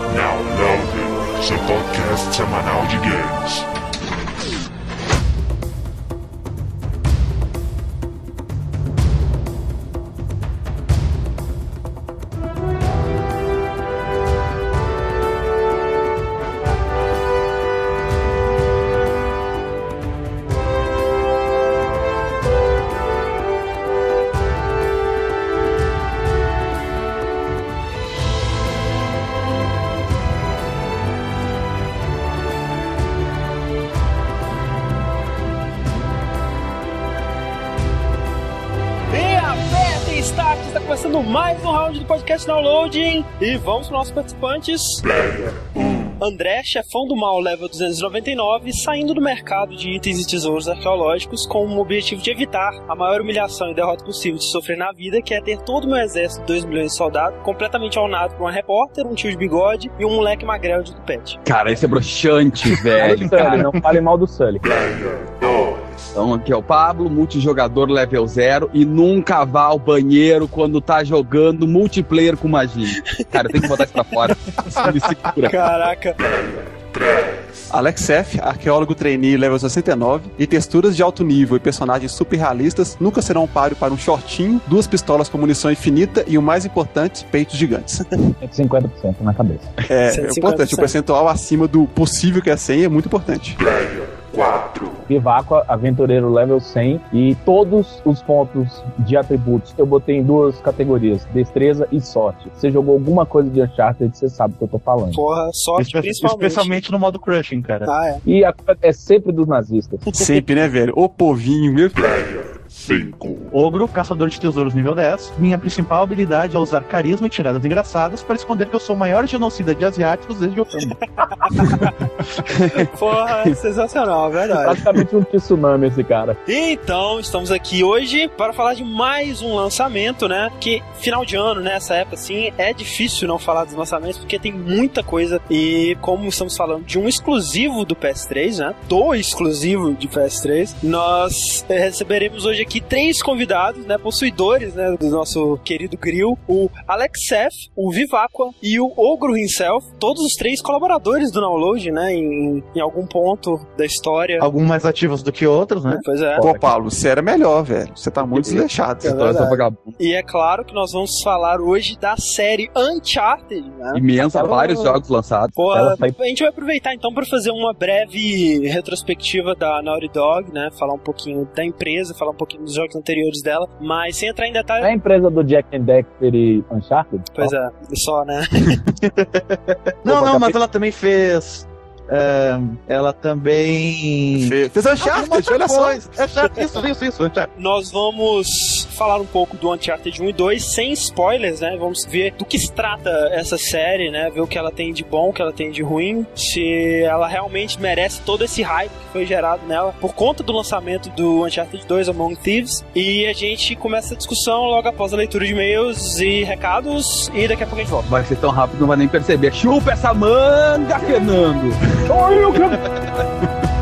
Now Loaded, seu podcast semanal de games. E vamos para nossos participantes. André, chefão do mal, level 299, saindo do mercado de itens e tesouros arqueológicos com o objetivo de evitar a maior humilhação e derrota possível de sofrer na vida, que é ter todo o meu exército de 2 milhões de soldados completamente aunado por uma repórter, um tio de bigode e um moleque magrelo de tupete. Cara, esse é broxante, velho. não fale mal do Sully. Então aqui é o Pablo, multijogador level 0 e nunca vá ao banheiro quando tá jogando multiplayer com magia. Cara, tem que botar isso pra fora. Caraca. Alex F., arqueólogo trainee level 69, e texturas de alto nível e personagens super realistas nunca serão um páreo para um shortinho, duas pistolas com munição infinita e o mais importante, peitos gigantes. 150% na cabeça. É, é importante, o percentual acima do possível que é 100 é muito importante. 4. Vivaco, aventureiro level 100 e todos os pontos de atributos eu botei em duas categorias, destreza e sorte. Você jogou alguma coisa de Uncharted, você sabe o que eu tô falando. Porra, sorte Espe principalmente. Especialmente no modo crushing, cara. Ah, é. E a, é sempre dos nazistas. Sempre, né, velho? O povinho, meu. 5. Ogro, caçador de tesouros nível 10. Minha principal habilidade é usar carisma e tiradas engraçadas para esconder que eu sou o maior genocida de asiáticos desde outubro. Porra, sensacional, verdade. Praticamente um tsunami esse cara. Então, estamos aqui hoje para falar de mais um lançamento, né? Que final de ano, né? Essa época, assim, é difícil não falar dos lançamentos porque tem muita coisa. E como estamos falando de um exclusivo do PS3, né? Do exclusivo de PS3, nós receberemos hoje aqui três convidados, né? Possuidores, né? Do nosso querido grill: o Alex Seth, o Vivaqua e o Ogro himself. Todos os três colaboradores do download, né? Em, em algum ponto da história. Alguns mais ativos do que outros, né? Pois é. Pô, Paulo, você era melhor, velho. Você tá muito desleixado. É Então. E é claro que nós vamos falar hoje da série Uncharted, né? Imensa, Ela- vários jogos lançados. Pô, a gente vai aproveitar então para fazer uma breve retrospectiva da Naughty Dog, né? Falar um pouquinho da empresa, falar um pouquinho dos jogos anteriores dela, mas sem entrar em É detalhes. a empresa do Jack and Dexter e Uncharted? Pois é, só, né? Não, não, mas ela também fez. É, ela também. Fe- Fez Uncharted, olha só. É chato, isso, isso, isso. Uncharted. Nós vamos falar um pouco do Uncharted 1 e 2 sem spoilers, né? Vamos ver do que se trata essa série, né? Ver o que ela tem de bom, o que ela tem de ruim, se ela realmente merece todo esse hype que foi gerado nela por conta do lançamento do Uncharted 2 Among Thieves. E a gente começa a discussão logo após a leitura de e-mails e recados e daqui a pouco a gente volta. Vai ser tão rápido, não vai nem perceber. Chupa essa manga, Fernando! Oi, o que-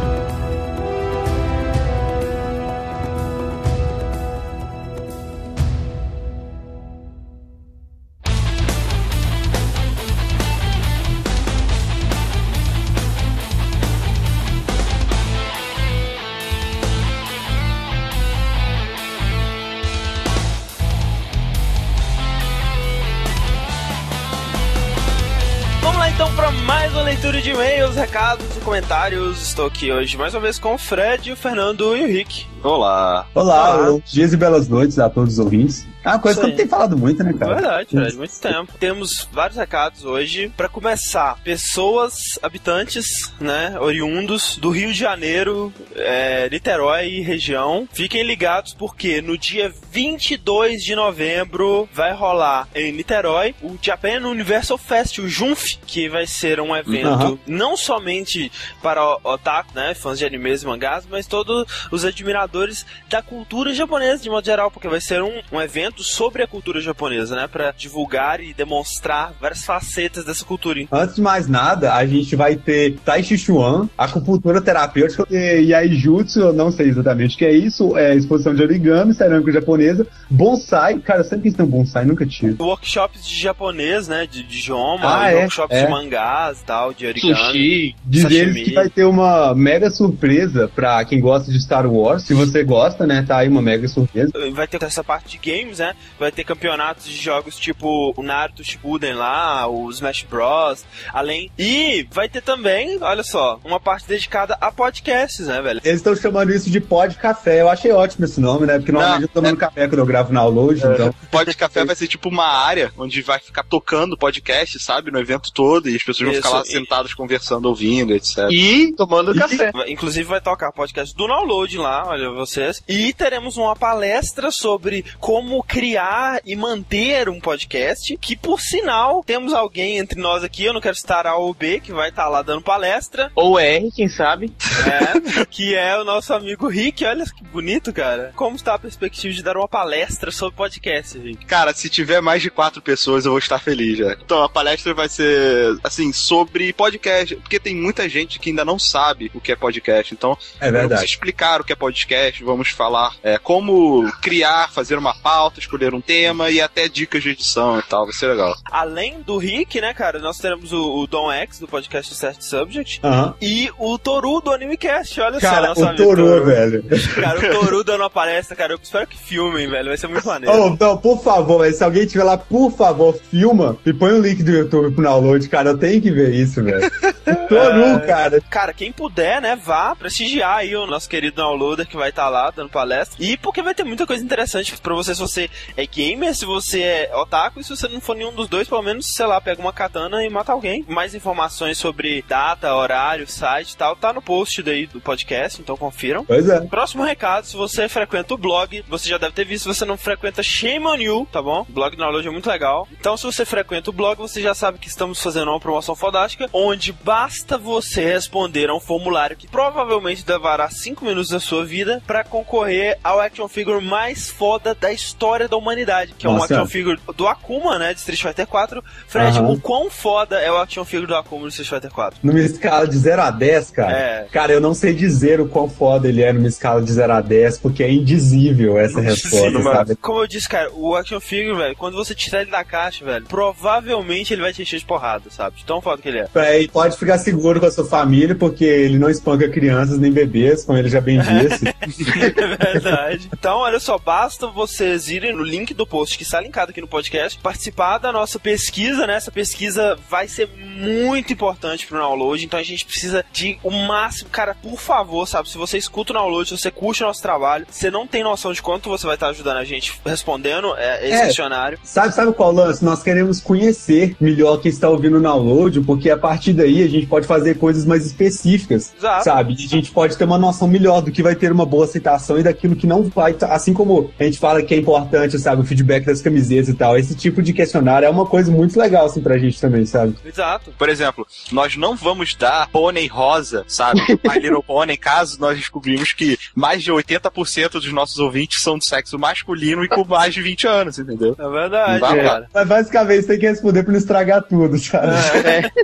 recados e comentários. Estou aqui hoje mais uma vez com o Fred, o Fernando e o Rick. Olá. Olá, Olá. dias e belas noites a todos os ouvintes. É uma coisa que não tenho falado muito, né, cara? Verdade, Fred, muito tempo. Temos vários recados hoje. Para começar, pessoas, habitantes, né, oriundos do Rio de Janeiro, é, Niterói e região, fiquem ligados porque no dia 22 de novembro vai rolar em Niterói o Japan Universal Fest, o JUNF, que vai ser um evento Aham. não somente para otaku, né, fãs de animes e mangás, mas todos os admiradores da cultura japonesa de modo geral, porque vai ser um, um evento evento sobre a cultura japonesa, né? Pra divulgar e demonstrar várias facetas dessa cultura. Antes de mais nada, a gente vai ter Tai Chi Chuan, acupuntura terapêutica e Yaijutsu, eu não sei exatamente o que é isso, é exposição de origami, cerâmica japonesa, bonsai, cara, eu sempre quis ter um bonsai, nunca tive. Workshops de japonês, né? De, de idioma, Ah, é, workshops é. de mangás e tal, de origami. Sushi. Diz Sashimi. eles que vai ter uma mega surpresa pra quem gosta de Star Wars. Se você gosta, né, tá aí uma mega surpresa. Vai ter essa parte de games, né? Vai ter campeonatos de jogos tipo o Naruto Shippuden lá, o Smash Bros. Além. E vai ter também, olha só, uma parte dedicada a podcasts, né, velho? Eles estão chamando isso de pod café. Eu achei ótimo esse nome, né? Porque normalmente eu tô tomando café quando eu gravo na download, então. Pod Café vai ser tipo uma área onde vai ficar tocando podcast, sabe? No evento todo, e as pessoas vão Isso, ficar lá e- sentadas conversando, ouvindo, etc. E tomando café. Vai- Inclusive vai tocar podcast do download lá, olha vocês. E teremos uma palestra sobre como criar e manter um podcast. Que por sinal, temos alguém entre nós aqui, eu não quero citar A ou B, que vai estar lá dando palestra. Ou R, quem sabe. É, que é o nosso amigo Rick. Olha que bonito, cara. Como está a perspectiva de dar uma palestra sobre podcast, Rick? Cara, se tiver mais de quatro pessoas, eu vou estar feliz já. Então, a palestra vai ser, assim, sobre podcast, porque tem muita gente que ainda não sabe o que é podcast. Então, É vamos explicar o que é podcast, vamos falar é, como criar, fazer uma pauta, escolher um tema e até dicas de edição e tal. Vai ser legal. Além do Rick, né, cara, nós teremos o, o Dom X, do podcast Certo Subject, e o Toru do AnimeCast. Olha só, Cara, nosso o amigo Toru, velho. Cara, o Toru dando uma palestra, cara, eu espero que filmem, velho. Vai ser muito maneiro. Oh, não, por favor, velho, se alguém tiver lá, por favor, filma e põe o link do YouTube pro download, cara. Eu tenho que ver isso, velho. Toru, cara. Cara, quem puder, né, vá prestigiar aí o nosso querido downloader que vai estar lá dando palestra. E porque vai ter muita coisa interessante pra você se você é gamer, se você é otaku, e se você não for nenhum dos dois, pelo menos, sei lá, pega uma katana e mata alguém. Mais informações sobre data, horário, site e tal, tá no post daí do podcast, então confiram. Pois é. Próximo recado, se você frequenta o blog, você já deve ter visto, se você não frequenta, shame on you, tá bom? O blog do Download é muito legal. Então, se você frequenta o blog, você já sabe que estamos fazendo uma promoção fodástica, onde basta você responder a um formulário que provavelmente levará 5 minutos da sua vida para concorrer ao action figure mais foda da história da humanidade, que é um Nossa. action figure do Akuma, né, de Street Fighter 4. Fred, Aham. o quão foda é o action figure do Akuma do Street Fighter 4? Numa escala de 0 a 10, cara. É. Cara, eu não sei dizer o quão foda ele é numa escala de 0 a 10, porque é indizível essa resposta, Sim, sabe? Como eu disse, cara, o action figure, velho, quando você tirar ele da caixa, velho, provavelmente ele vai te encher de porrada, sabe? De tão foda que ele é. É, e pode ficar seguro com a sua família, porque ele não espanca crianças nem bebês, como ele já bem disse. É verdade. Então, olha só, basta vocês irem no link do post que está linkado aqui no podcast, participar da nossa pesquisa, né? Essa pesquisa vai ser muito importante pro download, então a gente precisa de o máximo, cara, por favor, sabe? Se você escuta o download, se você curte o nosso trabalho, você não tem noção de quanto você vai estar ajudando a gente respondendo é, esse É. questionário. Sabe, sabe qual lance? Nós queremos conhecer melhor quem está ouvindo o download, porque a partir daí a gente pode fazer coisas mais específicas, Exato. sabe? E a gente pode ter uma noção melhor do que vai ter uma boa aceitação e daquilo que não vai. Assim como a gente fala que é importante, sabe, o feedback das camisetas e tal. Esse tipo de questionário é uma coisa muito legal, assim, pra gente também, sabe? Exato. Por exemplo, nós não vamos dar pônei rosa, sabe? My Little Pônei, caso nós descobrimos que mais de 80% dos nossos ouvintes são de sexo masculino e com mais de 20 anos, entendeu? É verdade, Vai cara. Mas basicamente você tem que responder pra não estragar tudo, sabe?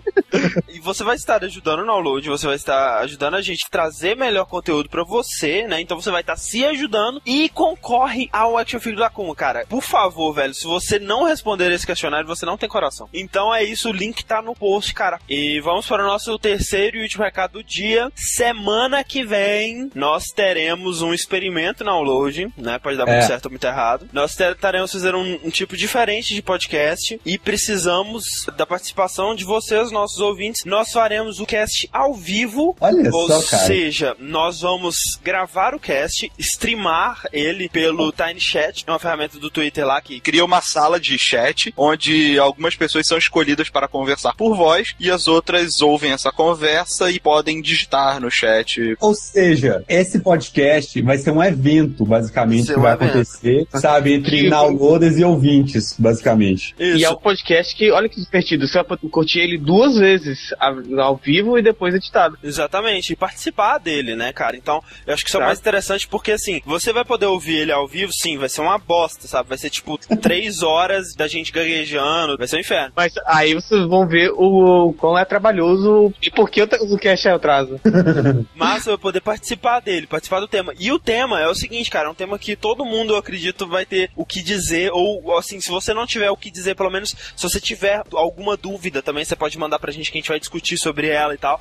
E você vai estar ajudando o download, você vai estar ajudando a gente a trazer melhor conteúdo pra você, né? Então você vai estar se ajudando e concorre ao Action Figure da Akuma, cara. Por favor, velho, se você não responder esse questionário, você não tem coração. Então é isso, o link tá no post, cara. E vamos para o nosso terceiro e último recado do dia. Semana que vem, nós teremos um experimento no download, né? Pode dar muito É. certo ou muito errado. Nós estaremos fazendo um, um tipo diferente de podcast e precisamos da participação de vocês, nossos ouvintes. Nós faremos o cast ao vivo. Olha Ou só, cara. seja, nós vamos gravar o cast, streamar ele pelo Tiny Chat, é uma ferramenta do Twitter lá que Cria uma sala de chat onde algumas pessoas são escolhidas para conversar por voz e as outras ouvem essa conversa e podem digitar no chat. Ou seja, esse podcast vai ser um evento, basicamente, Ser que vai evento. acontecer, sabe, entre downloaders e ouvintes, basicamente. Isso. E é um podcast que, olha que divertido, você vai curtir ele duas vezes ao vivo e depois editado. Exatamente, e participar dele, né, cara? Então, eu acho que isso é o Tá. mais interessante porque, assim, você vai poder ouvir ele ao vivo, sim, vai ser uma bosta, sabe? Vai ser tipo três horas da gente gaguejando, vai ser um inferno. Mas aí vocês vão ver o, o quão é trabalhoso e por que o, o cast é atraso. Mas eu vou poder participar dele, participar do tema. E o tema é o seguinte, cara, é um tema que todo mundo, eu acredito, vai ter o que dizer, ou assim, se você não tiver o que dizer, pelo menos se você tiver alguma dúvida também, você pode mandar pra gente que a gente vai discutir sobre ela e tal.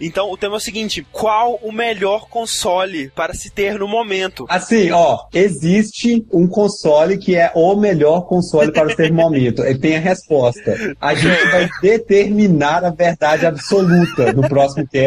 Então o tema é o seguinte: qual o melhor console para se ter no momento? Assim, ó, existe um console que é o melhor console para se ter no momento. Ele tem a resposta. A gente vai determinar a verdade absoluta no próximo que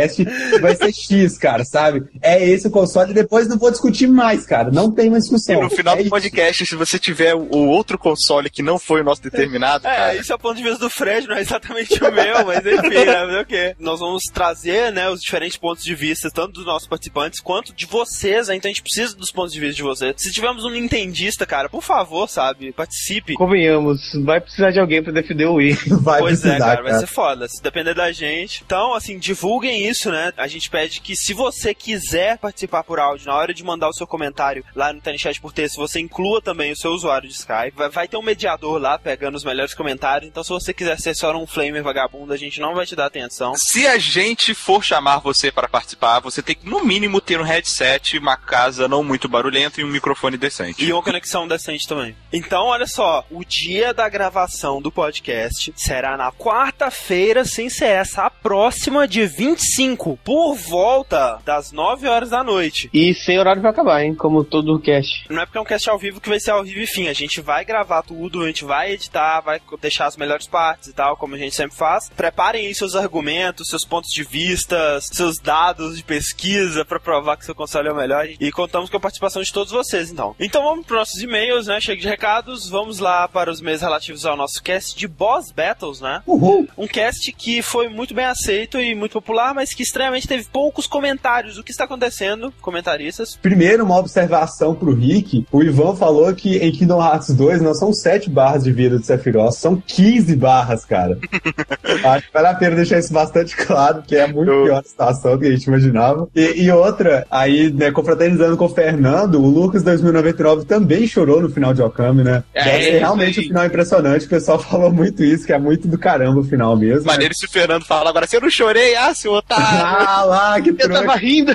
Vai ser X, cara, sabe? É esse o console. e Depois não vou discutir mais, cara. Não tem uma E discussão. no final É do isso. podcast, se você tiver o outro console que não foi o nosso determinado, É, cara, isso é o ponto de vista do Fred, não é exatamente o meu, mas enfim, né? Fazer o quê? Nós vamos trazer, né, os diferentes pontos de vista, tanto dos nossos participantes quanto de vocês, né? Então a gente precisa dos pontos de vista de vocês. Se tivermos um nintendista, cara, por favor, sabe, participe. Convenhamos, vai precisar de alguém pra defender o Wii. Vai pois é, precisar, cara, vai ser foda. Se depender da gente. Então, assim, divulguem isso, né? A gente pede que se você quiser participar por áudio, na hora de mandar o seu comentário lá no Tiny Chat por texto, você inclua também o seu usuário de Skype. Vai, vai ter um mediador lá pegando os melhores comentários. Então, se você quiser ser só um flamer vagabundo, a gente não vai te dar atenção. se a gente for chamar você para participar, você tem que, no mínimo, ter um headset, uma casa não muito barulhenta e um microfone decente. E uma conexão decente também. Então, olha só, o dia da gravação do podcast será na quarta-feira, sem ser essa, a próxima, de 25, por volta das 9 horas da noite. E sem horário pra acabar, hein? Como todo o cast. Não é porque é um cast ao vivo que vai ser ao vivo e fim. A gente vai gravar tudo, a gente vai editar, vai deixar as melhores partes e tal, como a gente sempre faz. Preparem aí seus argumentos, seus pontos de vista, seus dados de pesquisa pra provar que seu console é o melhor. E contamos com a participação de todos vocês, então. Então vamos para nossos e-mails, né? Chega de recados. Vamos lá para os e-mails relativos ao nosso cast de Boss Battles, né? Uhul. Um cast que foi muito bem aceito e muito popular, mas que estranhamente teve poucos comentários. O que está acontecendo, comentaristas? Primeiro, uma observação pro Rick. O Ivan falou que em Kingdom Hearts 2 não são 7 barras de vida do Sephiroth, são 15 barras, cara. Acho que vale a pena deixar isso bastante claro, que é muito pior a situação do que a gente imaginava. E, e outra, aí, né, confraternizando com o Fernando, o Lucas 2099 também chorou no final de Okami, né? É, Deve ser isso realmente aí. um final impressionante. O pessoal falou muito isso, que é muito do caramba o final mesmo. Maneiro se o Fernando fala agora, se eu não chorei, ah, seu otário. Ah lá, que Eu tava rindo.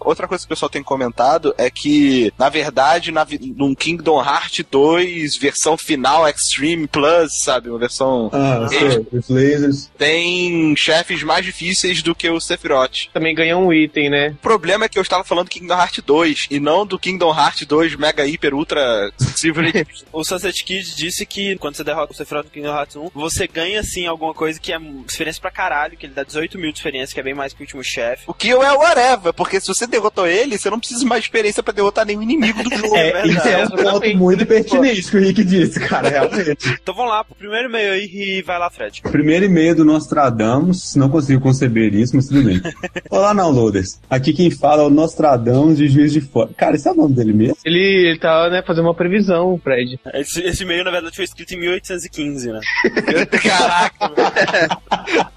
Outra coisa que o pessoal tem comentado é que, na verdade, na, num Kingdom Hearts 2, versão final Extreme Plus, sabe? Uma versão. Ah, sei, os lasers. Tem chefes mais difíceis do que o Sephiroth. Também ganhou um item, né? O problema é que eu estava falando do Kingdom Hearts 2 e não do Kingdom Hearts 2 Mega Hiper Ultra Silver. O Sunset Kid disse que quando você derrota o Sephiroth no Kingdom Hearts 1, você ganha sim alguma coisa que é experiência pra caralho, que ele dá 18 mil de experiência, que é bem mais que o último chefe. o que eu é whatever, porque se você derrotou ele, você não precisa mais de experiência pra derrotar nenhum inimigo do jogo. É, verdade. isso é um ponto Exatamente. muito pertinente que o Rick disse, cara, realmente. Então vamos lá pro primeiro e-mail aí e vai lá, Fred. Primeiro e-mail do Nostradamus, não consigo conceber isso, mas tudo bem. Olá, downloaders. Aqui quem fala é o Nostradamus de Juiz de Fora. Cara, esse é o nome dele mesmo? Ele, ele tá, né, fazendo uma previsão, o Fred. Esse, esse e-mail, na verdade, foi escrito em 1815, né? Caraca,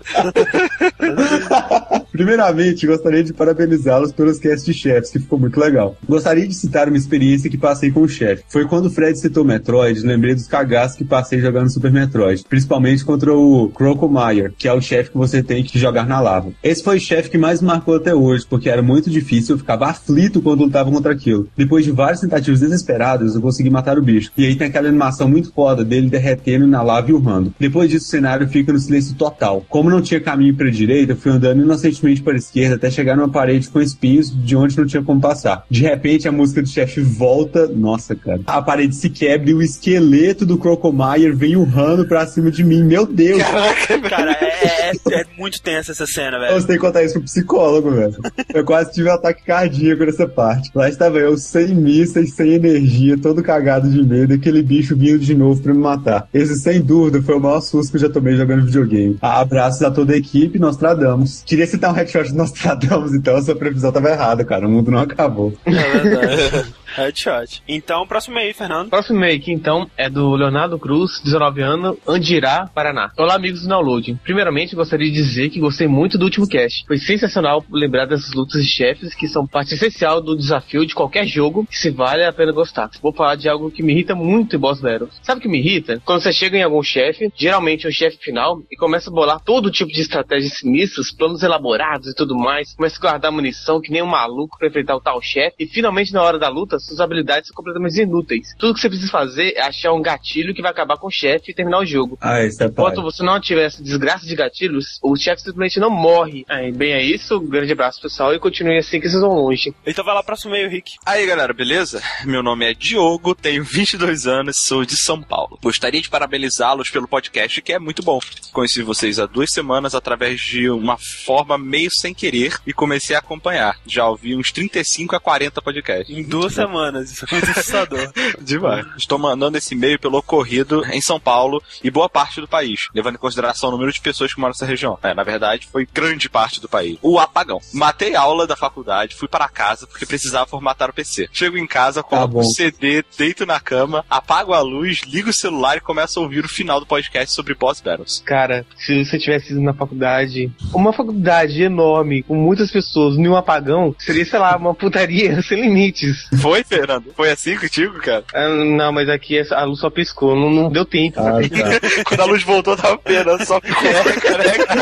Primeiramente, gostaria de parabenizá-los pelos cast chefs, que ficou muito legal. Gostaria de citar uma experiência que passei com o chefe. Foi quando o Fred citou Metroid, lembrei dos cagaços que passei jogando Super Metroid, principalmente contra o Crocomire, que é o chefe que você tem que jogar na lava. Esse foi o chefe que mais me marcou até hoje, porque era muito difícil, eu ficava aflito quando lutava contra aquilo. Depois de várias tentativas desesperadas, eu consegui matar o bicho. E aí tem aquela animação muito foda dele derretendo na lava e urrando. Depois disso, o cenário fica no silêncio total. Como não tinha caminho pra direita, eu fui andando inocentemente para a esquerda até chegar numa parede com espinhos de onde não tinha como passar. De repente, a música do chefe volta. Nossa, cara. A parede se quebra e o esqueleto do Crocomire vem urrando pra cima de mim. Meu Deus! Cara, é, é- é muito tensa essa cena, velho. Você tem que contar isso pro psicólogo, velho. Eu quase tive um ataque cardíaco nessa parte. Lá estava eu, sem missa e sem energia, todo cagado de medo, e aquele bicho vindo de novo pra me matar. Esse, sem dúvida, foi o maior susto que eu já tomei jogando videogame. Abraços a toda a equipe, Nostradamus. Queria citar um headshot de Nostradamus, então a sua previsão tava errada, cara. O mundo não acabou. É verdade. Headshot. Então, próximo aí, Fernando. Próximo make, então, é do Leonardo Cruz, 19 anos, Andirá, Paraná. Olá, amigos do Download. Primeiramente, gostaria de dizer que gostei muito do último cast. Foi sensacional lembrar dessas lutas de chefes que são parte essencial do desafio de qualquer jogo que se vale a pena gostar. Vou falar de algo que me irrita muito em Boss Battles. Sabe o que me irrita? Quando você chega em algum chefe, geralmente é o chefe final, e começa a bolar todo tipo de estratégias sinistras, planos elaborados e tudo mais, começa a guardar munição que nem um maluco pra enfrentar o tal chefe, e finalmente na hora da luta, suas habilidades são completamente inúteis. Tudo que você precisa fazer é achar um gatilho que vai acabar com o chefe e terminar o jogo. Ah, isso é Enquanto pai. você não ativer essa desgraça de gatilhos, o chefe simplesmente não morre. Aí, bem, é isso. Grande abraço, pessoal, e continue assim que vocês vão longe. Então vai lá, próximo aí, Rick. Aí galera, beleza? Meu nome é Diogo, tenho 22 anos, sou de São Paulo. Gostaria de parabenizá-los pelo podcast, que é muito bom. Conheci vocês há duas semanas através de uma forma meio sem querer e comecei a acompanhar. Já ouvi uns 35 a 40 podcasts. Em duas semanas, isso é muito assustador. Demais. Estou mandando esse e-mail pelo ocorrido em São Paulo e boa parte do país, levando em consideração o número de pessoas que moram nessa região. É, na verdade, foi grande parte do país. O apagão. Matei a aula da faculdade, fui para casa porque precisava formatar o PC. Chego em casa, coloco bom. o CD, deito na cama, apago a luz, ligo o celular e começo a ouvir o final do podcast sobre Boss Battles. Cara, se você tivesse ido na faculdade, uma faculdade enorme, com muitas pessoas, nenhum apagão, seria, sei lá, uma putaria sem limites. Foi, Fernando? Foi assim contigo, cara? Ah, não, mas aqui a luz só piscou, não, não deu tempo. Ah, tá. Quando a luz voltou, tava pena, só ficou careca.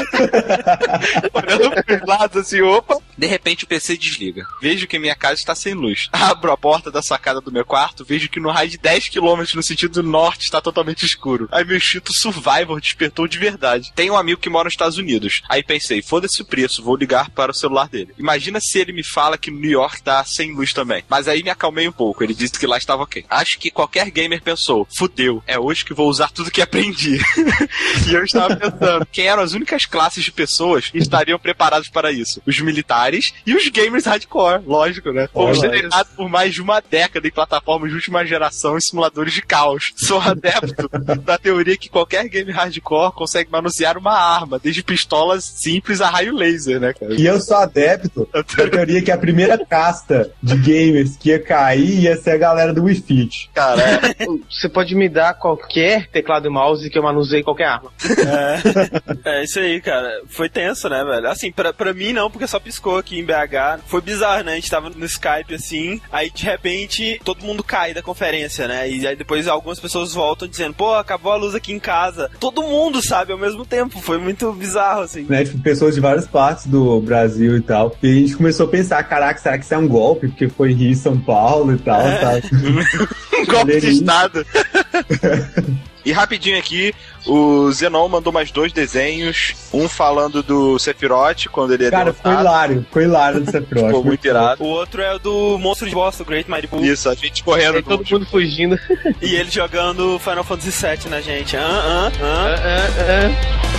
Olhando pros lados assim, opa. De repente o PC desliga. Vejo que minha casa está sem luz. Abro a porta da sacada do meu quarto, vejo que no raio de 10 km no sentido norte está totalmente escuro. Aí meu instinto Survivor despertou de verdade. Tem um amigo que mora nos Estados Unidos. Aí pensei, foda-se o preço, vou ligar para o celular dele. Imagina se ele me fala que New York tá sem luz também. Mas aí me acalmei um pouco, ele disse que lá estava ok. Acho que qualquer gamer pensou, fudeu, é hoje que vou usar tudo que aprendi. e eu estava pensando, quem eram as únicas classes de pessoas que estariam preparados para isso? Os militares e os gamers hardcore, lógico, né? Fomos treinados por mais de uma década em plataformas de última geração e simuladores de caos. Sou adepto da teoria que qualquer gamer hardcore consegue manusear uma arma, desde pistolas simples a raio laser, né, cara? E eu sou adepto da teoria que a primeira casta de gamers que ia cair ia ser a galera do Wii Fit. Cara. Você pode me dar qualquer teclado e mouse que eu manusei qualquer arma. É, é isso aí, cara. Foi tenso, né, velho? Assim, pra, pra mim não, porque só piscou aqui em BH. Foi bizarro, né? A gente tava no Skype assim, aí de repente todo mundo cai da conferência, né? E aí depois algumas pessoas voltam dizendo, pô, acabou a luz aqui em casa. Todo mundo sabe ao mesmo tempo. Foi muito bizarro, assim. Né, tipo, pessoas de várias partes do Brasil e tal. E a gente começou a pensar, caraca, será que isso é um golpe? Porque foi Rio e São Paulo e tal, É. sabe? um golpe de estado. E rapidinho aqui, o Zenon mandou mais dois desenhos. Um falando do Sephiroth, quando ele é Cara, ficou derrotado. hilário, ficou hilário dessa próxima. Ficou muito irado. O outro é o do monstro de boss, o Great Mighty Bull. Isso, a gente correndo. Aí todo mundo fugindo. E ele jogando Final Fantasy VII na gente. Ah, ah, Ah, ah. ah, ah.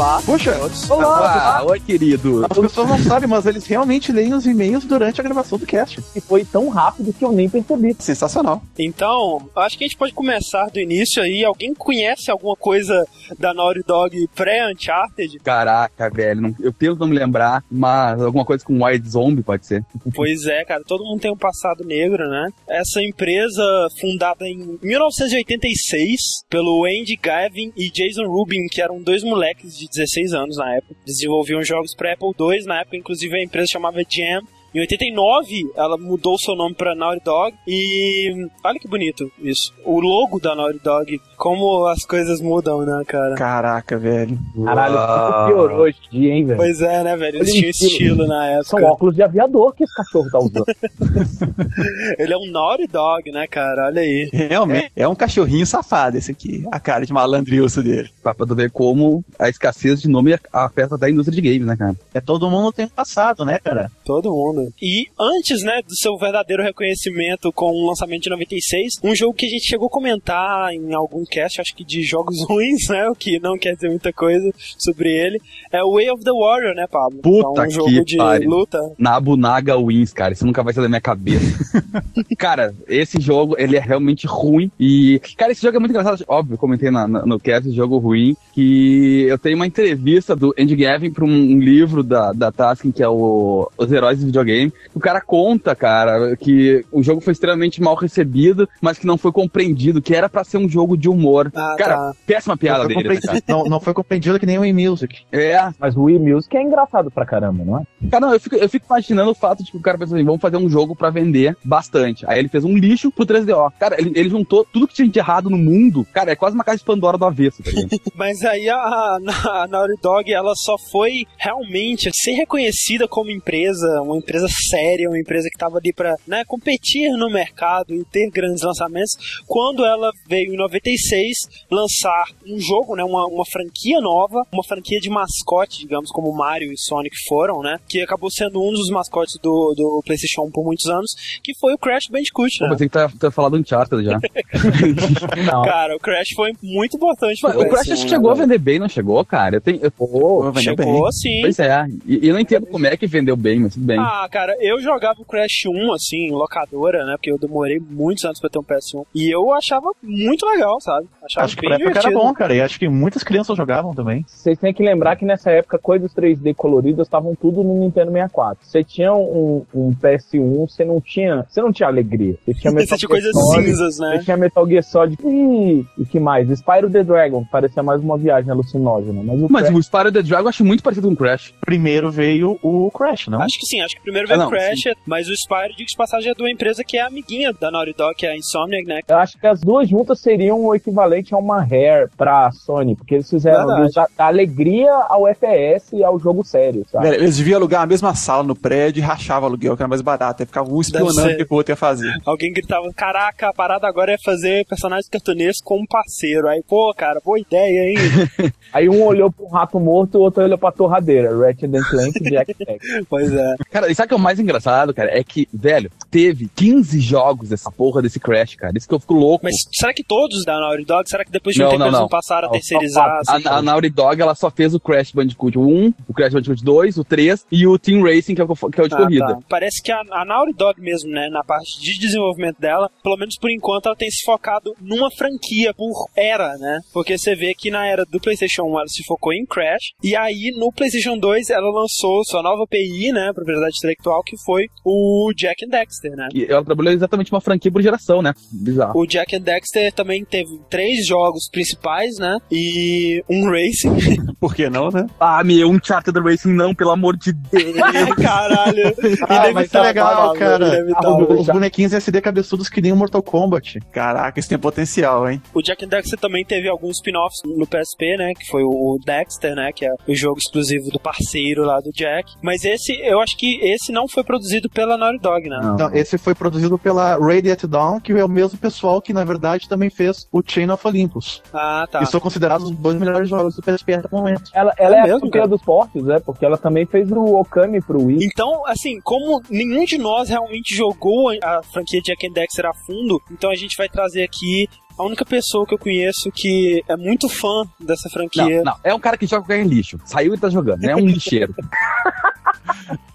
Olá. Puxa, Ah, oi, querido. as pessoas não sabem, mas eles realmente leem os e-mails durante a gravação do cast. E foi tão rápido que eu nem percebi. Sensacional. Então, acho que a gente pode começar do início aí. Alguém conhece alguma coisa da Naughty Dog pré-Uncharted? Caraca, velho. não- eu tento não me lembrar, mas alguma coisa com Wild Zombie pode ser. Pois é, cara, todo mundo tem um passado negro, né? Essa empresa, fundada em 1986 pelo Andy Gavin e Jason Rubin, que eram dois moleques de 16 anos na época, desenvolviam jogos para Apple II, na época inclusive a empresa chamava Jam. Em 89, ela mudou seu nome para Naughty Dog e olha que bonito isso. O logo da Naughty Dog, como as coisas mudam, né, cara? Caraca, velho. Caralho, piorou hoje em dia, hein, velho? Pois é, né, velho? Eles Olha tinham estilo. estilo na época. São óculos de aviador que esse cachorro tá usando. Ele é um Naughty Dog, né, cara? Olha aí. Realmente, é. um cachorrinho safado esse aqui. A cara de malandrilso dele. Pra tu ver como a escassez de nome afeta da indústria de games, né, cara? É todo mundo tem passado, né, cara? Todo mundo. E antes, né, do seu verdadeiro reconhecimento com o lançamento de 96, um jogo que a gente chegou a comentar em algum cast, acho que de jogos ruins, né, o que não quer dizer muita coisa sobre ele, é o Way of the Warrior, né, Pablo? Puta é um jogo de pariu. luta. Nabunaga Wins, cara. Isso nunca vai sair da minha cabeça. cara, esse jogo, ele é realmente ruim. E, cara, esse jogo é muito engraçado. Óbvio, comentei na- na- no cast jogo ruim. Que eu tenho uma entrevista do Andy Gavin pra um, um livro da, da Tasking, que é o Os Heróis do Videogame. O cara conta, cara, que o jogo foi extremamente mal recebido, mas que não foi compreendido, que era pra ser um jogo de humor. Ah, cara, tá. péssima piada não, foi dele, né, cara. não, não foi compreendido que nem o e-music. É, Mas o Wii Music é engraçado pra caramba, não é? Cara, não, eu fico, eu fico imaginando o fato de que o cara pensou assim, vamos fazer um jogo pra vender bastante. Aí ele fez um lixo pro 3DO. Cara, ele, ele juntou tudo que tinha de errado no mundo. Cara, é quase uma caixa de Pandora do avesso, tá ligado? Mas aí a, a, a Naughty Dog, ela só foi realmente ser reconhecida como empresa, uma empresa séria, uma empresa que estava ali para né, competir no mercado e ter grandes lançamentos, quando ela veio em 96 lançar um jogo, né, uma, uma franquia nova, uma franquia de mascote, digamos, como Mario e Sonic foram, né, que acabou sendo um dos mascotes do, do PlayStation 1 por muitos anos, que foi o Crash Bandicoot, Pô, né? pensei que tu ia- tu ia falar do Uncharted já. Não. Cara, o Crash foi muito importante Mas o Crash PS1, acho que né, chegou a vender bem, não chegou, cara? Eu, tenho, eu, Pô, vendeu Chegou bem. sim. Pois é. E, e eu não entendo como é que vendeu bem, mas tudo bem. Ah, cara, eu jogava o Crash 1, assim, em locadora, né? Porque eu demorei muitos anos pra ter um PS1. E eu achava muito legal, sabe? Achava Acho que bem época era divertido. bom, cara. E acho que muitas crianças jogavam também. Vocês têm que lembrar que nessa época coisas 3D coloridas estavam tudo no Nintendo 64. Você tinha um, um PS1, você não tinha, você não tinha alegria. Você tinha Metal tinha coisas Solid, cinzas, né? Você tinha Metal Gear Solid e, e que mais? Spyro the Dragon, que parecia mais uma viagem alucinógena. Mas o Mas Crash- o Spyro the Dragon eu acho muito parecido com o Crash. Primeiro veio o Crash, não? Acho que sim, acho que primeiro veio Ah, o não, Crash, mas o Spyro, digo de passagem, é de uma empresa que é amiguinha da Naughty Dog, que é a Insomniac, né? Eu acho que as duas juntas seriam o equivalente a uma Rare pra Sony, porque eles fizeram da, da alegria ao FPS e ao jogo sério, sabe? Velho, eles deviam alugar a mesma sala no prédio e rachavam o aluguel, que era mais barato. Aí ficava um espionando o que o outro ia fazer. Alguém gritava, caraca, a parada agora é fazer personagens cartunescos com um parceiro. Aí, pô, cara, boa ideia, hein? Aí um olhou pro rato morto, o outro olhou pra torradeira. Ratchet and Clank e Jack Tech. pois é. Cara, e sabe que é o mais engraçado, cara? É que, velho, teve 15 jogos dessa porra desse Crash, cara. Isso que eu fico louco. Mas será que todos da Naughty Dog, será que depois de um Não, tempo não, eles não não. passaram a terceirizar? assim? A, a Naughty Dog, ela só fez o Crash Bandicoot 1, o Crash Bandicoot 2, o 3 e o Team Racing, que é o, que é o de Ah, corrida. tá. Parece que a, a Naughty Dog mesmo, né, na parte de desenvolvimento dela, pelo menos por enquanto, ela tem se focado numa franquia por era, né? Porque você vê que na era do PlayStation 1 ela se focou em Crash, e aí no PlayStation 2 ela lançou sua nova API, né, propriedade intelectual, que foi o Jack and Dexter, né? E ela trabalhou exatamente uma franquia por geração, né? Bizarro. O Jack and Dexter também teve três jogos principais, né? E um Racing. Por que não, né? Ah, meu, um Charter Racing não, pelo amor de Deus. Caralho. Ah, mas tá legal, cara. inevitável. Os bonequinhos SD cabeçudos que nem o Mortal Kombat. Caraca, isso tem potencial, hein? O Jack and Dexter também teve alguns spin-offs no PSP, né? Que foi o Dexter, né? Que é o jogo exclusivo do parceiro lá do Jack. Mas esse, eu acho que esse não foi produzido pela Naughty Dog, né? Não. Então, esse foi produzido pela Radiant Dawn, que é o mesmo pessoal que, na verdade, também fez o Chain of Olympus. Ah, tá. E são considerados os dois melhores jogos do PSP até o momento. Ela, ela É é, mesmo, a cara? dos portes, né? Porque ela também fez o Okami pro Wii. Então, assim, como nenhum de nós realmente jogou a franquia Jack and Dexter a fundo, então a gente vai trazer aqui a única pessoa que eu conheço que é muito fã dessa franquia. Não, não, é um cara que joga qualquer lixo. Saiu e tá jogando, é um lixeiro.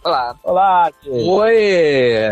Olá. Olá, Diego. Oi!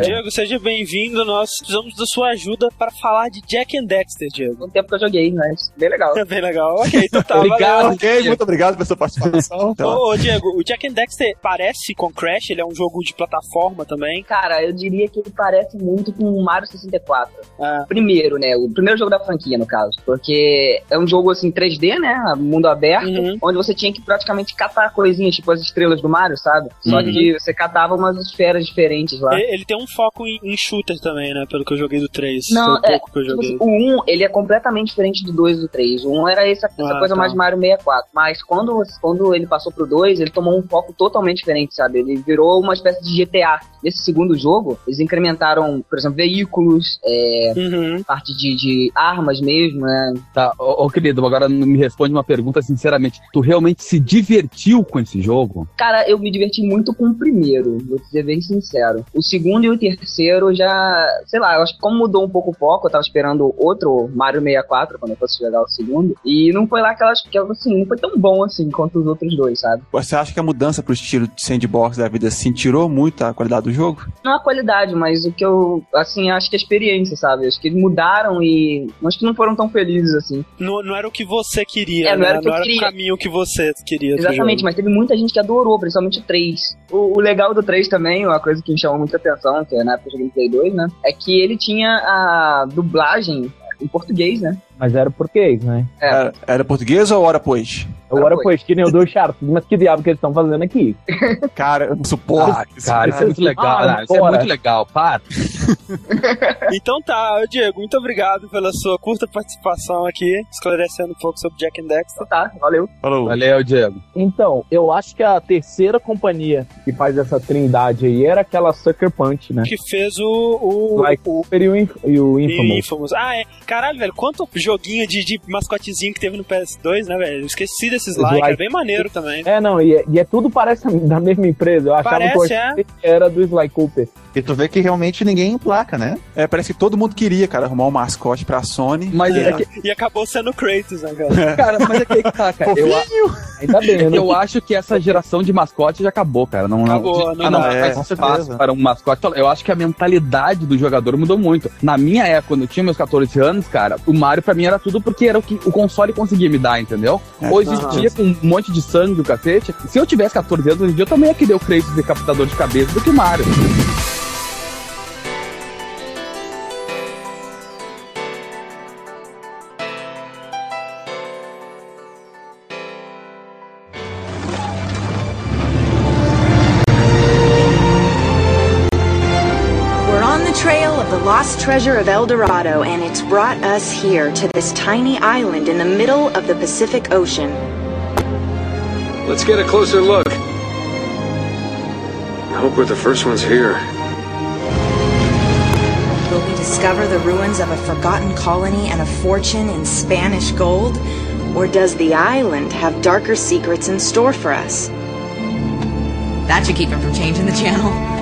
Diego, seja bem-vindo. Nós precisamos da sua ajuda para falar de Jack and Dexter, Diego. Um tempo que eu joguei, mas bem legal. É bem legal. Ok, então tá. Obrigado. valeu. Ok, muito obrigado pela sua participação. Então, Ô, ô, Diego, o Jack and Dexter parece com Crash, ele é um jogo de plataforma também. Cara, eu diria que ele parece muito com o Mario 64. Ah, Primeiro, né? O primeiro jogo da franquia, no caso. Porque é um jogo, assim, 3D, né? Mundo aberto. Uhum. Onde você tinha que praticamente catar coisinhas, tipo as estrelas do Mario, sabe? Só Uhum. que você catava umas esferas diferentes lá. ele, tem um foco em, em shooter também, né? Pelo que eu joguei do 3. Não, Foi é, pouco que eu Tipo assim, o 1, ele é completamente diferente do 2 e do 3. O 1 era essa, essa Ah, coisa tá. mais Mario 64. Mas quando, quando ele passou pro 2, ele tomou um foco totalmente diferente, sabe? Ele virou uma espécie de GTA. Nesse segundo jogo, eles incrementaram, por exemplo, veículos, é, Uhum. parte de, de armas mesmo, né? Tá, ô, ô, querido, agora me responde uma pergunta sinceramente. Tu realmente se divertiu com esse jogo? Cara, eu me diverti muito muito com o primeiro, vou ser bem sincero. O segundo e o terceiro já, sei lá, eu acho que como mudou um pouco o foco, eu tava esperando outro Mario 64 quando eu fosse jogar o segundo, e não foi lá aquelas que, assim, não foi tão bom assim quanto os outros dois, sabe? Você acha que a mudança pro estilo de sandbox da vida assim tirou muito a qualidade do jogo? Não a qualidade, mas o que eu, assim, acho que a experiência, sabe? Acho que eles mudaram e acho que não foram tão felizes assim. Não, não era o que você queria, É, não né? era o que não era queria. o caminho que você queria. Exatamente, mas teve muita gente que adorou, principalmente o 3. O, o legal do 3 também, uma coisa que me chamou muita atenção, que é na época eu joguei Play 2, né? É que ele tinha a dublagem em português, né? Mas era português, né? É. Era, era português ou hora pois? Agora, pois, que nem o do Sharp. Mas que diabo que eles estão fazendo aqui? Cara, eu não suporto. Ah, cara, isso é muito legal. Ah? Isso é muito legal, para. Então tá, Diego, muito obrigado pela sua curta participação aqui, esclarecendo um pouco sobre Jack and Dexter. Tá, valeu. Falou. Valeu, Diego. Então, eu acho que a terceira companhia que faz essa trindade aí era aquela Sucker Punch, né? Que fez o. o, Like o Super e o, e o e Infamous. Infamous. Ah, é. Caralho, velho, quanto joguinho de, de mascotezinho que teve no PS2, né, velho? Eu esqueci desses Sly. que era bem maneiro também. É, não, e é, e é tudo parece da mesma empresa. Eu achava Parece, que é. era do Sly Cooper. E tu vê que realmente ninguém emplaca, né? É, parece que todo mundo queria, cara, arrumar um mascote pra Sony. Mas é, que, E acabou sendo o Kratos, né, cara? cara, mas é que tá, cara. Eu, a- Ainda bem, né? eu acho que essa geração de mascote já acabou, cara. Não, não, Acabou, não ah, não dá, é, faz espaço certeza. para um mascote. Eu acho que a mentalidade do jogador mudou muito. Na minha época, quando eu tinha meus 14 anos, cara, o Mario pra mim era tudo porque era o que o console conseguia me dar, entendeu? É, Hoje em dia, com um monte de sangue do cacete, se eu tivesse 14 anos, hoje em dia eu também ia querer o Kratos decapitador de cabeça do que o Mario. The trail of the lost treasure of El Dorado, and it's brought us here to this tiny island in the middle of the Pacific Ocean. Let's get a closer look. I hope we're the first ones here. Will we discover the ruins of a forgotten colony and a fortune in Spanish gold? Or does the island have darker secrets in store for us? That should keep him from changing the channel.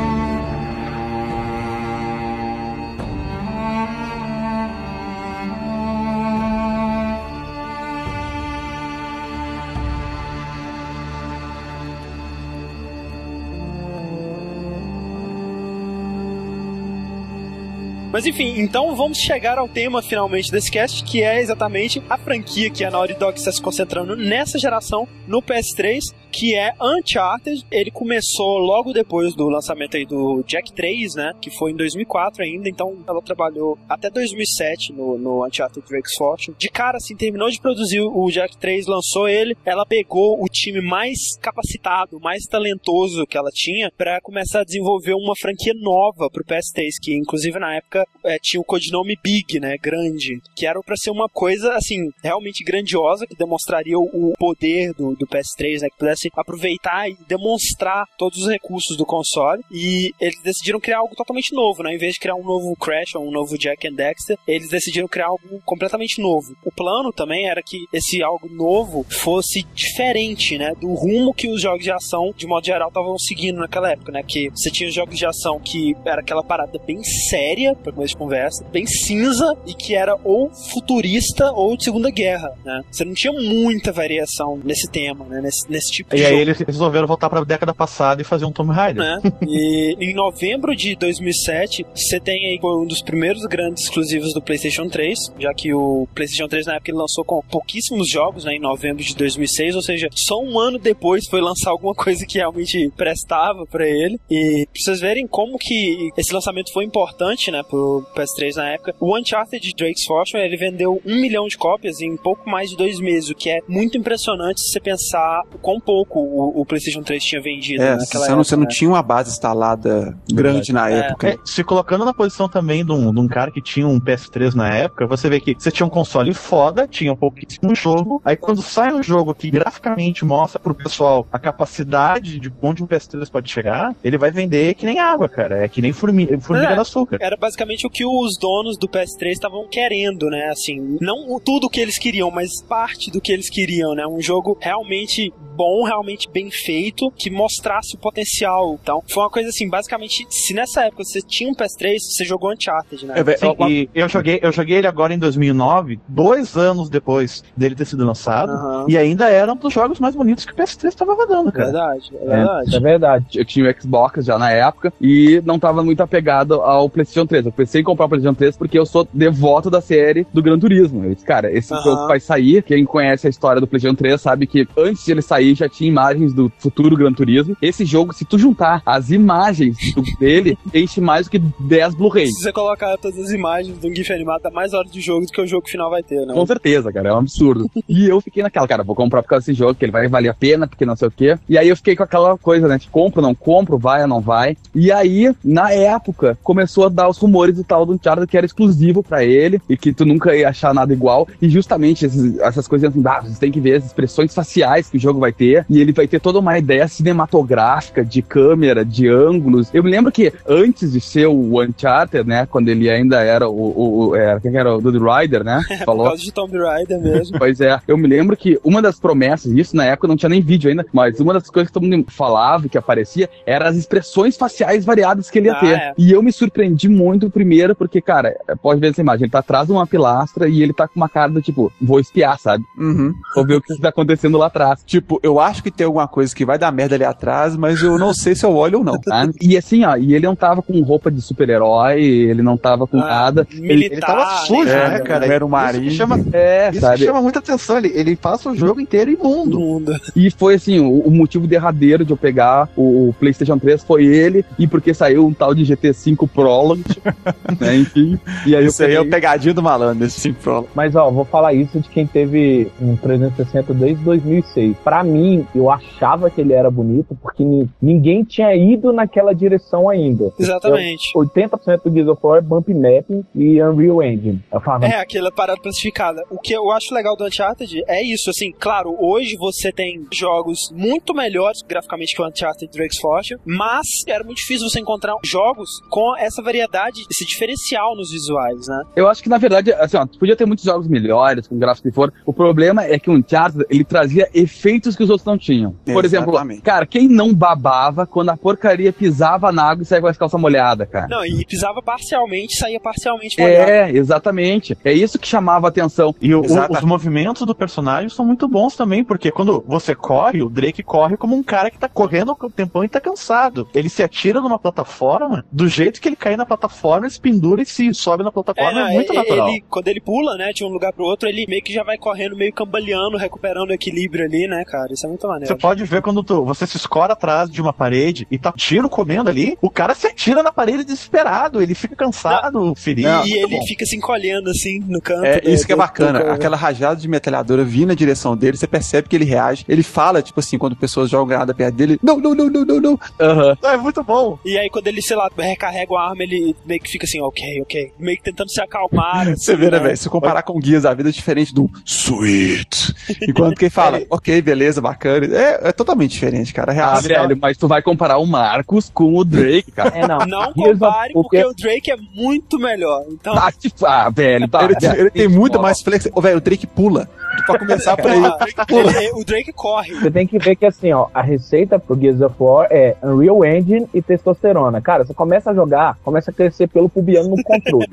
Mas enfim, então vamos chegar ao tema finalmente desse cast, que é exatamente a franquia que a Naughty Dog está se concentrando nessa geração no PS3, que é Uncharted. Ele começou logo depois do lançamento aí do Jack 3, né? Que foi em 2004 ainda, então ela trabalhou até 2007 no, no Uncharted Drake's Fortune. De cara, assim, terminou de produzir o Jack 3, lançou ele, ela pegou o time mais capacitado, mais talentoso que ela tinha para começar a desenvolver uma franquia nova pro PS3, que inclusive na época é, tinha o codinome Big, né, grande, que era para ser uma coisa assim realmente grandiosa que demonstraria o, o poder do, do PS3, né, que pudesse aproveitar e demonstrar todos os recursos do console. E eles decidiram criar algo totalmente novo, né, em vez de criar um novo Crash ou um novo Jack and Dexter, eles decidiram criar algo completamente novo. O plano também era que esse algo novo fosse diferente, né, do rumo que os jogos de ação de modo geral estavam seguindo naquela época, né, que você tinha os jogos de ação que era aquela parada bem séria para começo de conversa, bem cinza e que era ou futurista ou de Segunda Guerra, né? Você não tinha muita variação nesse tema, né? Nesse, nesse tipo de E aí eles resolveram voltar pra década passada e fazer um Tomb Raider. né? E em novembro de 2007, você tem aí um dos primeiros grandes exclusivos do PlayStation 3, já que o PlayStation 3 na época ele lançou com pouquíssimos jogos, né, em novembro de 2006, ou seja, só um ano depois foi lançar alguma coisa que realmente prestava pra ele. E pra vocês verem como que esse lançamento foi importante, né, pro PS3 na época, o Uncharted Drake's Fortune ele vendeu um milhão de cópias em pouco mais de dois meses, o que é muito impressionante se você pensar o quão pouco o, o PlayStation 3 tinha vendido É, naquela você época. não, você não né? tinha uma base instalada grande na É. época. É, se colocando na posição também de um, de um cara que tinha um PS3 na época, você vê que você tinha um console foda, tinha um pouquíssimo jogo, aí quando sai um jogo que graficamente mostra pro pessoal a capacidade de onde um PS3 pode chegar, ele vai vender que nem água, cara. É que nem formiga, formiga É. no açúcar. Era basicamente o que os donos do PS3 estavam querendo, né? Assim, não tudo o que eles queriam, mas parte do que eles queriam, né? Um jogo realmente bom, realmente bem feito, que mostrasse o potencial. Então, foi uma coisa assim, basicamente, se nessa época você tinha um PS3, você jogou Uncharted, né? É, Sim, e eu joguei, eu joguei ele agora em 2009, dois anos depois dele ter sido lançado, e ainda era um dos jogos mais bonitos que o PS3 estava rodando, cara. Verdade, é É, verdade. isso é verdade. Eu tinha o Xbox já na época e não tava muito apegado ao PlayStation 3. Eu pensei em comprar o PlayStation 3 porque eu sou devoto da série do Gran Turismo. Eu disse, cara, esse jogo vai sair. Quem conhece a história do PlayStation 3 sabe que antes de ele sair já tinha imagens do futuro Gran Turismo. Esse jogo, se tu juntar as imagens do- dele, enche mais do que 10 Blu-ray. Se você colocar todas as imagens um GIF animado, dá mais horas de jogo do que o jogo final vai ter, né? Com certeza, cara, é um absurdo. e eu fiquei naquela, cara, vou comprar por causa desse jogo, que ele vai valer a pena, porque não sei o quê. E aí eu fiquei com aquela coisa, né, compro, não compro, vai ou não vai. E aí, na época, começou a dar os rumores e tal do Uncharted que era exclusivo pra ele e que tu nunca ia achar nada igual. E justamente esses- essas coisas assim, ah, vocês têm que ver as expressões faciais que o jogo vai ter. E ele vai ter toda uma ideia cinematográfica de câmera, de ângulos. Eu me lembro que antes de ser o Uncharted, né, quando ele ainda era o, o, o era, quem era o Dude Rider, né? É, por causa de Tomb Raider mesmo. Pois é, eu me lembro que uma das promessas, isso na época não tinha nem vídeo ainda, mas uma das coisas que todo mundo falava e que aparecia era as expressões faciais variadas que ele ia Ah, ter. é. E eu me surpreendi muito primeiro, porque, cara, pode ver essa imagem, ele tá atrás de uma pilastra e ele tá com uma cara do tipo, vou espiar, sabe? Uhum. Vou ver o que tá acontecendo lá atrás. Tipo, eu acho que tem alguma coisa que vai dar merda ali atrás, mas eu não sei se eu olho ou não. Tá? E assim, ó, e ele não tava com roupa de super-herói, ele não tava com Ah, nada. militar, ele, ele tava Sujo, É, né, cara? era um Isso marinho. que chama, É, isso sabe? chama muita atenção. Ele, ele passa o jogo inteiro imundo. Mundo. E foi assim, o, o motivo derradeiro de eu pegar o, o PlayStation 3 foi ele, e porque saiu um tal de GT5 Prologue, né, enfim. E aí Isso eu aí é o pegadinho do malandro, esse Simprolo. Mas ó, vou falar isso de quem teve um 360 desde 2006. Pra mim, eu achava que ele era bonito porque ni- ninguém tinha ido naquela direção ainda. Exatamente. Eu- 80% do Gears of War é bump mapping e Unreal Engine. Eu falava, É, aquela parada classificada. O que eu acho legal do Uncharted é isso, assim, claro, hoje você tem jogos muito melhores graficamente que o Uncharted Drake's Fortune, mas era muito difícil você encontrar jogos com essa variedade, esse diferencial nos visuais, né? Eu acho que, na verdade, assim, ó, podia ter muitos jogos melhores, com gráficos que for. O problema é que o Uncharted, ele trazia efeitos que os outros não tinham. Por exemplo, cara, quem não babava quando a porcaria pisava na água e saía com as calças molhadas, cara? Não, e pisava parcialmente, saía parcialmente molhado. É, exatamente. É isso que chamava a atenção. E o- os movimentos do personagem são muito bons também, porque quando você corre, o Drake corre como um cara que tá correndo o tempão e tá cansado. Ele se atira numa plataforma, do jeito que ele cai na plataforma, ele se pendura e se sobe na É, plataforma, é, não, muito ele- natural. ele- quando ele pula, né, de um lugar pro outro, ele meio que já vai correndo, meio cambaleando, recuperando o equilíbrio ali, né, cara? Isso é muito maneiro. Você pode ver quando tu, você se escora atrás de uma parede e tá tiro comendo ali, o cara se atira na parede desesperado, ele fica cansado, ferido. E, Muito e ele bom. fica se encolhendo assim no canto. É, do- isso que é bacana. do- Aquela rajada de metralhadora vindo na direção dele, você percebe que ele reage. Ele fala, tipo assim, quando pessoas jogam granada perto dele, não, não, não, não, não, não. Aham. É muito bom. E aí, quando ele, sei lá, recarrega a arma, ele meio que fica assim, ok, ok. Meio que tentando se acalmar. Você assim, vê, né, velho? Se comparar com Guias, a vida é diferente do sweet. Enquanto quem fala, ok, beleza, bacana. É, é totalmente diferente, cara. A Ah, velho, mas tu vai comparar o Marcos com o Drake, cara. é não. Não compare, o porque que- o Drake é muito melhor. Então, Ah, tipo, ah, velho, tá. Ele, ele tem muito mais flexão. Ô, velho, o Drake pula. Pra começar por aí, o Drake pula. ele- o Drake corre. Você tem que ver que assim, ó, a receita pro Gears of War é Unreal Engine e testosterona. Cara, você começa a jogar, começa a crescer pelo pubiano no controle.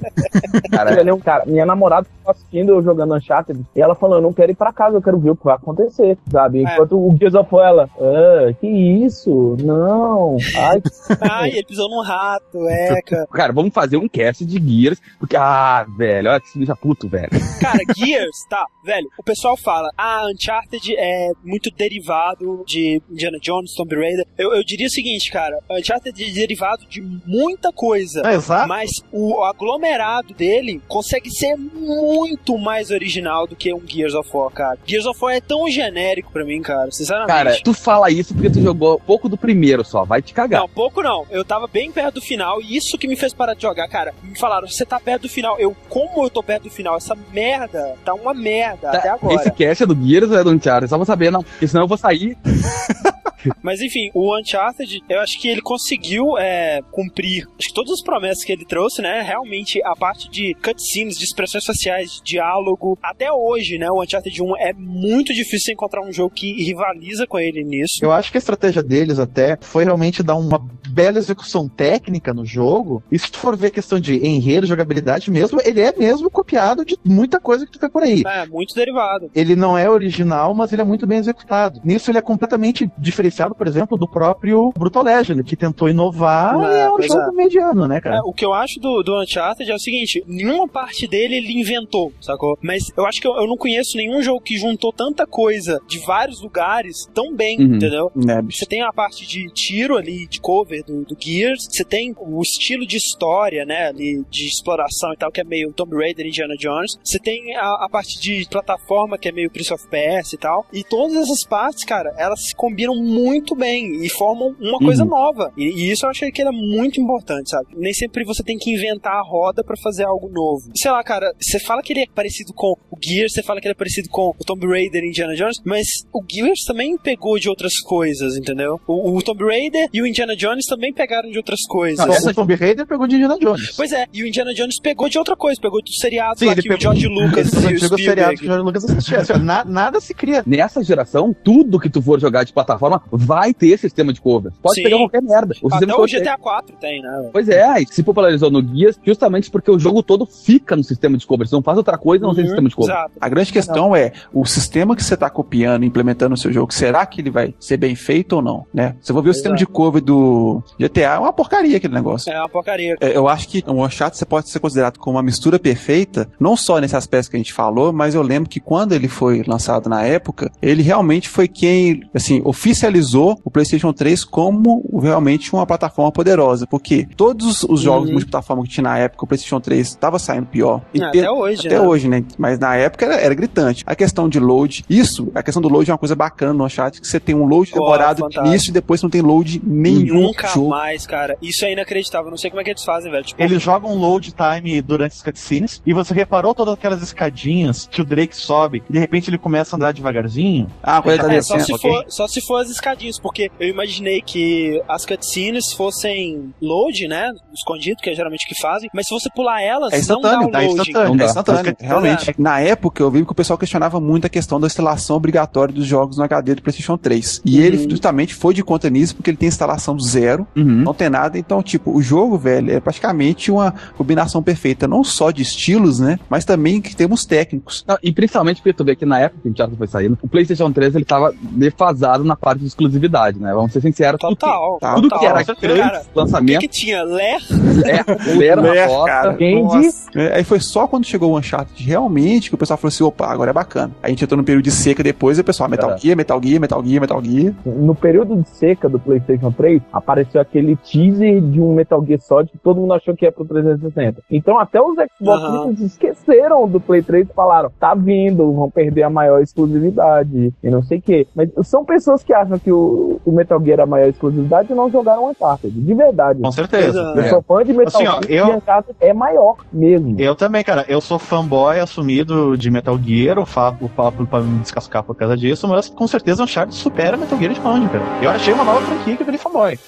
Cara, é um cara, minha namorada tava assistindo eu jogando Uncharted e ela falou, eu não quero ir pra casa, eu quero ver o que vai acontecer, sabe? Enquanto o Gears of War, ela, ah, que isso? Não. Ai, Ai, ele pisou num rato, eca. Cara, vamos fazer um cast de Gears, porque, ah, velho, olha que se deixa puto, velho. Cara, Gears, tá, velho, o pessoal fala, ah, Uncharted é muito derivado de Indiana Jones, Tomb Raider. Eu, eu diria o seguinte, cara, Uncharted é derivado de muita coisa. É, exato. Mas o aglomerado dele consegue ser muito mais original do que um Gears of War, cara. Gears of War é tão genérico pra mim, cara, sinceramente. Cara, tu fala isso porque tu jogou pouco do primeiro só, vai te cagar. Não, pouco não. Eu tava bem perto do final e isso que me fez parar de jogar, cara. Me falaram, você tá perto do final. Eu, como eu tô perto do final? Essa merda tá uma merda Tá, até agora. Esse cast é do Gears ou é do Uncharted? Só pra saber, não. Porque senão eu vou sair. Mas enfim, o Uncharted, eu acho que ele conseguiu é, cumprir acho que todas as promessas que ele trouxe, né? Realmente a parte de cutscenes, de expressões faciais, de diálogo, até hoje, né? O Uncharted 1 é muito difícil encontrar um jogo que rivaliza com ele nisso. Eu acho que a estratégia deles até foi realmente dar uma bela execução técnica no jogo. E se tu for ver a questão de enredo, jogabilidade mesmo, ele é mesmo copiado de muita coisa que tu vê por aí. É, muito derivado. Ele não é original, mas ele é muito bem executado. Nisso ele é completamente diferenciado, por exemplo, do próprio Brutal Legend, que tentou inovar É, e é um jogo é. mediano, né, cara? É, o que eu acho do, do Uncharted é o seguinte: nenhuma parte dele ele inventou, sacou? Mas eu acho que eu, eu não conheço nenhum jogo que juntou tanta coisa de vários lugares tão bem, Uhum. entendeu? Né, bicho? Você tem a parte de tiro ali, de cover do, do Gears, você tem o estilo de história, né, ali, de exploração e tal, que é meio Tomb Raider e Indiana Jones. Você tem a, a parte de plataforma, que é meio Prince of Persia e tal. E todas essas partes, cara, elas se combinam muito bem e formam uma coisa Uhum. nova. E, e isso eu achei que era muito importante, sabe? Nem sempre você tem que inventar a roda pra fazer algo novo. Sei lá, cara, você fala que ele é parecido com o Gears, você fala que ele é parecido com o Tomb Raider e Indiana Jones, mas o Gears também pegou de outras coisas, entendeu? O, o Tomb Raider e o Indiana Jones também pegaram de outras coisas. Não, o Tomb Raider pegou de Indiana Jones. Pois é, e o Indiana Jones pegou de outra coisa, pegou do seriado Sim, lá ele que pegou- o George Lucas e o antigos seriados que Spielberg. o George Lucas assistia. Assim, ó, na- nada se cria. Nessa geração, tudo que tu for jogar de plataforma vai ter sistema de cover. Pode Sim. pegar qualquer merda. O sistema Até de o cover tem. GTA 4 tem, né? Pois é, e se popularizou no Guias justamente porque o jogo todo fica no sistema de cover. Você não faz outra coisa não tem Uhum, sistema de cover. Exato. A grande questão é, o sistema que você está copiando e implementando no seu jogo, será que ele vai ser bem feito ou não, né? Você vai ver o sistema de cover do GTA, é uma porcaria aquele negócio. É uma porcaria. É, Eu acho que o Uncharted você pode ser considerado como uma mistura perfeita, não só nesse aspecto que a gente falou, mas eu lembro que quando ele foi lançado na época, ele realmente foi quem, assim, oficializou o PlayStation 3 como realmente uma plataforma poderosa, porque todos os jogos Uhum. multiplataforma que tinha na época, o PlayStation 3 estava saindo pior. E É, até hoje, Até né? hoje, né? Mas na época era, era gritante. A questão de load, isso, a questão do load é uma coisa bacana no Uncharted, que você tem um load demorado de fantástico. início e depois não tem load nenhum Nunca jogo. mais, cara. Isso é inacreditável. Não sei como é que eles fazem, velho. Tipo, Eles jogam load time durante as cutscenes e você reparou todas aquelas escadinhas que o Drake sobe e de repente ele começa a andar devagarzinho. Ah, quando ele tá É, só descendo, se, for, só se for as escadinhas, porque eu imaginei que as cutscenes fossem load, né? Escondido, que é geralmente o que fazem, mas se você pular elas, É não dá instantâneo, o tá loading. instantâneo, Não é instantâneo, É. realmente. Na época eu vi que o pessoal questionava muito a questão da instalação obrigatória dos jogos no HD do PlayStation 3. E Uhum. ele justamente foi de conta nisso porque ele tem instalação zero, Uhum. não tem nada. Então, tipo, o jogo, velho, é praticamente uma combinação perfeita, não só de estilos, né? Mas também em termos técnicos. Não, e principalmente porque tu vê que na época que o Uncharted foi saindo, o PlayStation 3 ele tava defasado na parte de exclusividade, né? Vamos ser sinceros. Total. Tá, Tudo total. que era Cara, grande o que, lançamento, que tinha? Ler? é, Ler, bosta. cara. Candy. É, aí foi só quando chegou o Uncharted realmente que o pessoal falou assim: opa, agora é bacana. Aí a gente entrou no período de seca depois e o pessoal, Metal É. Gear, Metal Gear, Metal Gear, Metal Gear. No período de seca do PlayStation 3, apareceu aquele teaser de um Metal Gear Solid que todo mundo achou que ia pro 360. Então até os Xbox esqueceram do Play 3 e falaram, tá vindo, vão perder a maior exclusividade e não sei o quê. Mas são pessoas que acham que o, o Metal Gear é a maior exclusividade e não jogaram Uncharted. De verdade. Com certeza. Eu sou fã de Metal Assim, ó, Gear eu- e Uncharted é maior mesmo. Eu também, cara. Eu sou fanboy assumido de Metal Gear. O Fábio, o Fábio pra me descascar por causa disso, mas com certeza o Uncharted supera Metal Gear de cara. Eu achei uma nova franquia que eu virei fanboy.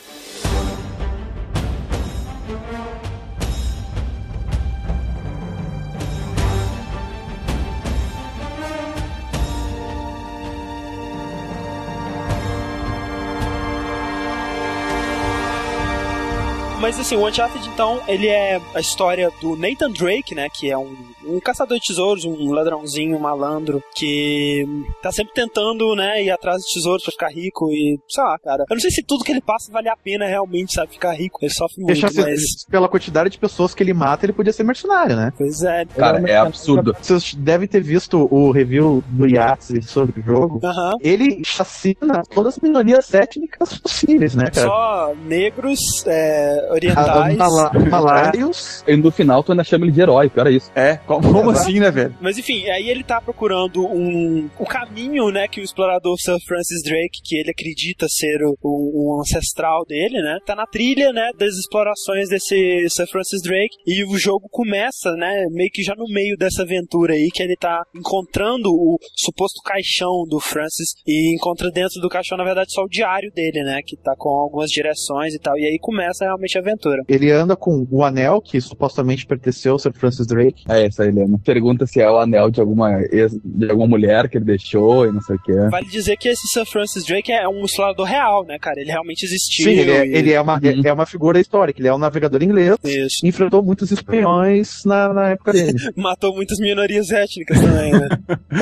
Mas assim, o Uncharted, então, ele é a história do Nathan Drake, né? Que é um, um caçador de tesouros, um ladrãozinho, um malandro, que tá sempre tentando, né, ir atrás de tesouros pra ficar rico e, sei lá, cara. Eu não sei se tudo que ele passa vale a pena realmente, sabe, ficar rico. Ele sofre muito, Deixa mas... pela quantidade de pessoas que ele mata, ele podia ser mercenário, né? Pois é. Cara, é absurdo. Vocês devem ter visto o review do Yahtzee sobre o jogo. Ele chacina todas as minorias étnicas possíveis, né, cara? Só negros, é, orientais. Malaios. E no final tu ainda chama ele de herói, pior é isso. É, como, como assim, né, velho? Mas enfim, aí ele tá procurando um, o caminho, né, que o explorador Sir Francis Drake, que ele acredita ser o, o, o ancestral dele, né, tá na trilha, né, das explorações desse Sir Francis Drake e o jogo começa, né, meio que já no meio dessa aventura aí, que ele tá encontrando o suposto caixão do Francis e encontra dentro do caixão, na verdade, só o diário dele, né, que tá com algumas direções e tal, e aí começa realmente a aventura. Ele anda com o anel que supostamente pertenceu ao Sir Francis Drake. É essa, Helena. Pergunta se é o anel de alguma, ex- de alguma mulher que ele deixou e não sei o que. Vale dizer que esse Sir Francis Drake é um explorador real, né, cara? Ele realmente existiu. Sim, ele é, e- ele é uma, Uhum. é uma figura histórica, ele é um navegador inglês. Isso. Enfrentou muitos espiões na, na época dele. Matou muitas minorias étnicas também, né?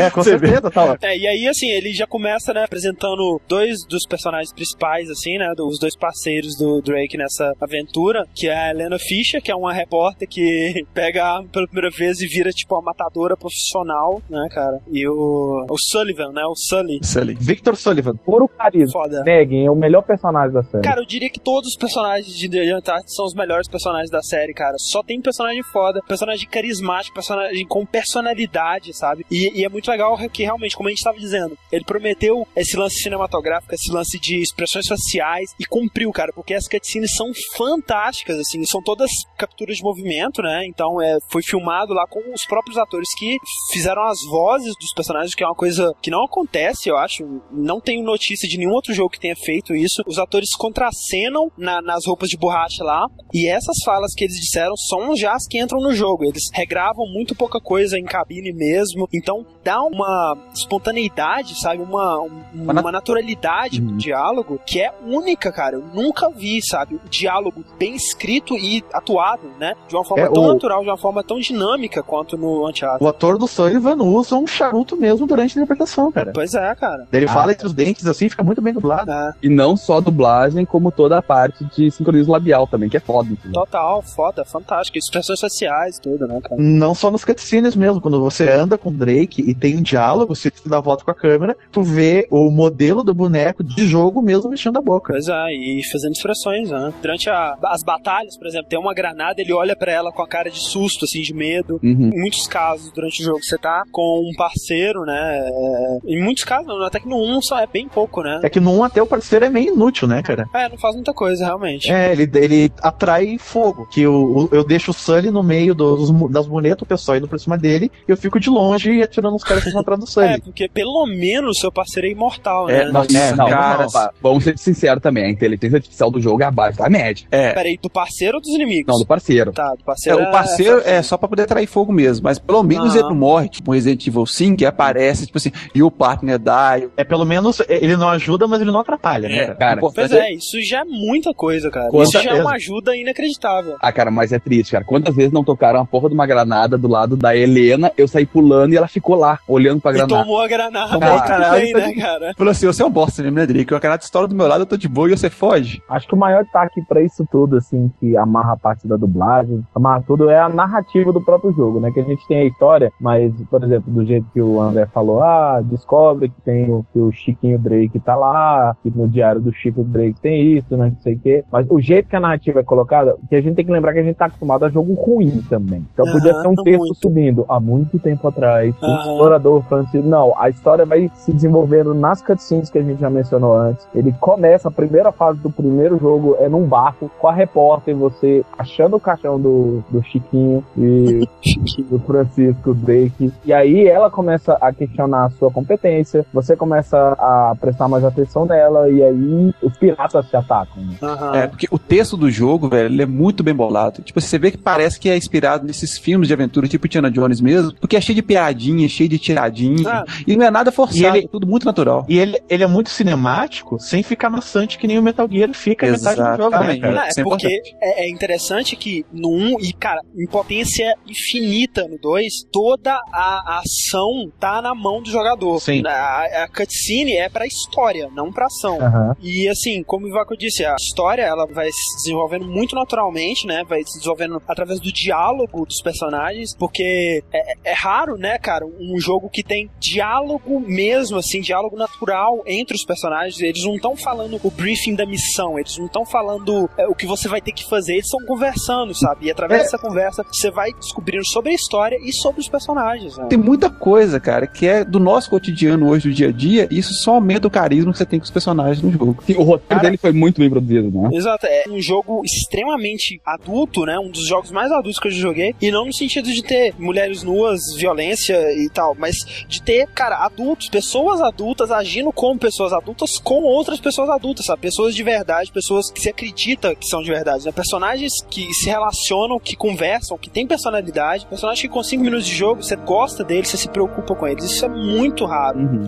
É, com Você certeza, tá lá. É, e aí, assim, ele já começa, né, apresentando dois dos personagens principais, assim, né, os dois parceiros do Drake nessa aventura, que é a Helena Fischer, que é uma repórter que pega a arma pela primeira vez e vira, tipo, uma matadora profissional, né, cara? E o, o Sullivan, né, o Sully. Sully. Victor Sullivan. Puro carisma. Foda. Neguem, é o melhor personagem da série. Cara, eu diria que todos os personagens de The Uncharted são os melhores personagens da série, cara. Só tem personagem foda, personagem carismático, personagem com personalidade, sabe? E, e é muito legal que realmente, como a gente estava dizendo, ele prometeu esse lance cinematográfico, esse lance de expressões faciais e cumpriu, cara, porque as cutscenes são fantásticas, assim, são todas capturas de movimento, né? Então é, foi filmado lá com os próprios atores que fizeram as vozes dos personagens, que é uma coisa que não acontece, eu acho. Não tenho notícia de nenhum outro jogo que tenha feito isso. Os atores contracenam na- nas roupas de borracha lá, e essas falas que eles disseram são já as que entram no jogo. Eles regravam muito pouca coisa em cabine mesmo, então dá uma espontaneidade, sabe? Uma, um- uma naturalidade Uhum. no diálogo que é única, cara. Eu nunca vi, sabe? O diálogo bem escrito e atuado, né? De uma forma É, tão o- natural, de uma forma tão dinâmica quanto no Uncharted. O ator do Sullivan usa um charuto mesmo durante a interpretação, cara. Pois é, cara. Ele Ah, fala entre os dentes assim, fica muito bem dublado. É, E não só a dublagem, como toda a parte de sincronismo labial também, que é foda. entendeu? total, foda, fantástico. Expressões faciais, tudo, né, cara? Não só nos cutscenes mesmo, quando você anda com o Drake e tem um diálogo, você te dá a volta com a câmera, tu vê o modelo do boneco de jogo mesmo mexendo a boca. Pois é, e fazendo expressões, né? Durante a- as batalhas, por exemplo, tem uma granada, ele olha pra ela com a cara de susto, assim, de medo. Uhum. Em muitos casos, durante o jogo, você tá com um parceiro, né? é, Em muitos casos, não, até que no 1 só é bem pouco, né? É que no 1 até o parceiro é meio inútil, né, cara? É, não faz muita coisa, realmente. É, ele, ele atrai fogo. Que eu, eu deixo o Sully no meio dos, das muletas, o pessoal indo por cima dele, e eu fico de longe e atirando os caras que estão atrás do Sully. É, porque pelo menos seu parceiro é imortal, É, né? não, É, não, cara. não, pá, vamos ser sinceros também, a inteligência artificial do jogo é abaixo da média. É. Peraí, do parceiro ou dos inimigos? Não, do parceiro. Tá, do É, parceiro. o parceiro é só pra poder atrair fogo mesmo, mas pelo menos Aham. ele não morre, tipo Resident Evil 5, que aparece, tipo assim, e o partner die. É pelo menos ele não ajuda, mas ele não atrapalha, né? É, cara? Pois é, isso já é muita coisa, cara. Isso já é uma ajuda inacreditável. Ah, cara, mas é triste, cara. Quantas vezes não tocaram a porra de uma granada do lado da Helena, eu saí pulando e ela ficou lá, olhando pra E granada. tomou a granada. Tomou Aí a granada, tá né, cara? Falou assim, você é um bosta mesmo, né, Drake? O canal de história do meu lado, eu tô de boa e você foge. Acho que o maior destaque pra isso tudo, assim, que amarra a parte da dublagem, amarra tudo, é a narrativa do próprio jogo, né? Que a gente tem a história, mas, por exemplo, do jeito que o André falou, ah, descobre que tem o, que o Chiquinho Drake tá lá, que no diário do Chico Drake tem isso, né? Não sei o quê. Mas o jeito que a narrativa é colocada, que a gente tem que lembrar que a gente tá acostumado a jogo ruim também. Então podia Aham, ter um texto muito. subindo há muito tempo atrás, o Aham. explorador francês. Não, a história vai se desenvolvendo nas cutscenes que a gente já mencionou antes. Ele começa, a primeira fase do primeiro jogo é num barco com a repórter, você achando o caixão do, do Chiquinho e do Francisco Drake. E aí ela começa a questionar a sua competência, você começa a prestar mais atenção nela, e aí os piratas te atacam. né? Aham. É, porque o texto do jogo, velho, ele é muito bem bolado. Tipo, você vê que parece que é inspirado nesses filmes de aventura, tipo Tiana Jones mesmo, porque é cheio de piadinha, cheio de tiradinha. Ah. E não é nada forçado, ele- é tudo muito natural. E ele, ele é muito cinemático, sem ficar maçante que nem o Metal Gear fica a metade do jogo, né, Exatamente. cara? Não, é é porque é, é interessante que no 1, e cara, em potência infinita no 2, toda a, a ação tá na mão do jogador. Sim. A, a cutscene é pra história, não pra ação. Aham. E assim, como o Ivaco disse, a história ela vai se desenvolvendo muito naturalmente, né? Vai se desenvolvendo através do diálogo dos personagens, porque é, é raro, né, cara, um jogo que tem diálogo mesmo, assim, diálogo natural entre os personagens. Eles não estão falando o briefing da missão, eles não estão falando é, o que você vai ter que fazer, eles estão conversando, sabe? E através É. dessa conversa, você vai descobrindo sobre a história e sobre os personagens, né? Tem muita coisa, cara, que é do nosso cotidiano hoje, do dia a dia, e isso só aumenta o carisma que você tem com os personagens no jogo. Sim, o roteiro dele foi muito bem produzido, né? Exato, é um jogo extremamente adulto, né? Um dos jogos mais adultos que eu já joguei. E não no sentido de ter mulheres nuas, violência e tal, mas de ter, cara, adultos, pessoas adultas agindo como pessoas adultas com outras pessoas adultas, sabe? Pessoas de verdade, pessoas que se acredita que são de verdade, né? Personagens que se relacionam, que conversam, que têm personalidade, personagens que com 5 minutos de jogo você gosta deles, você se preocupa com eles. Isso é muito raro.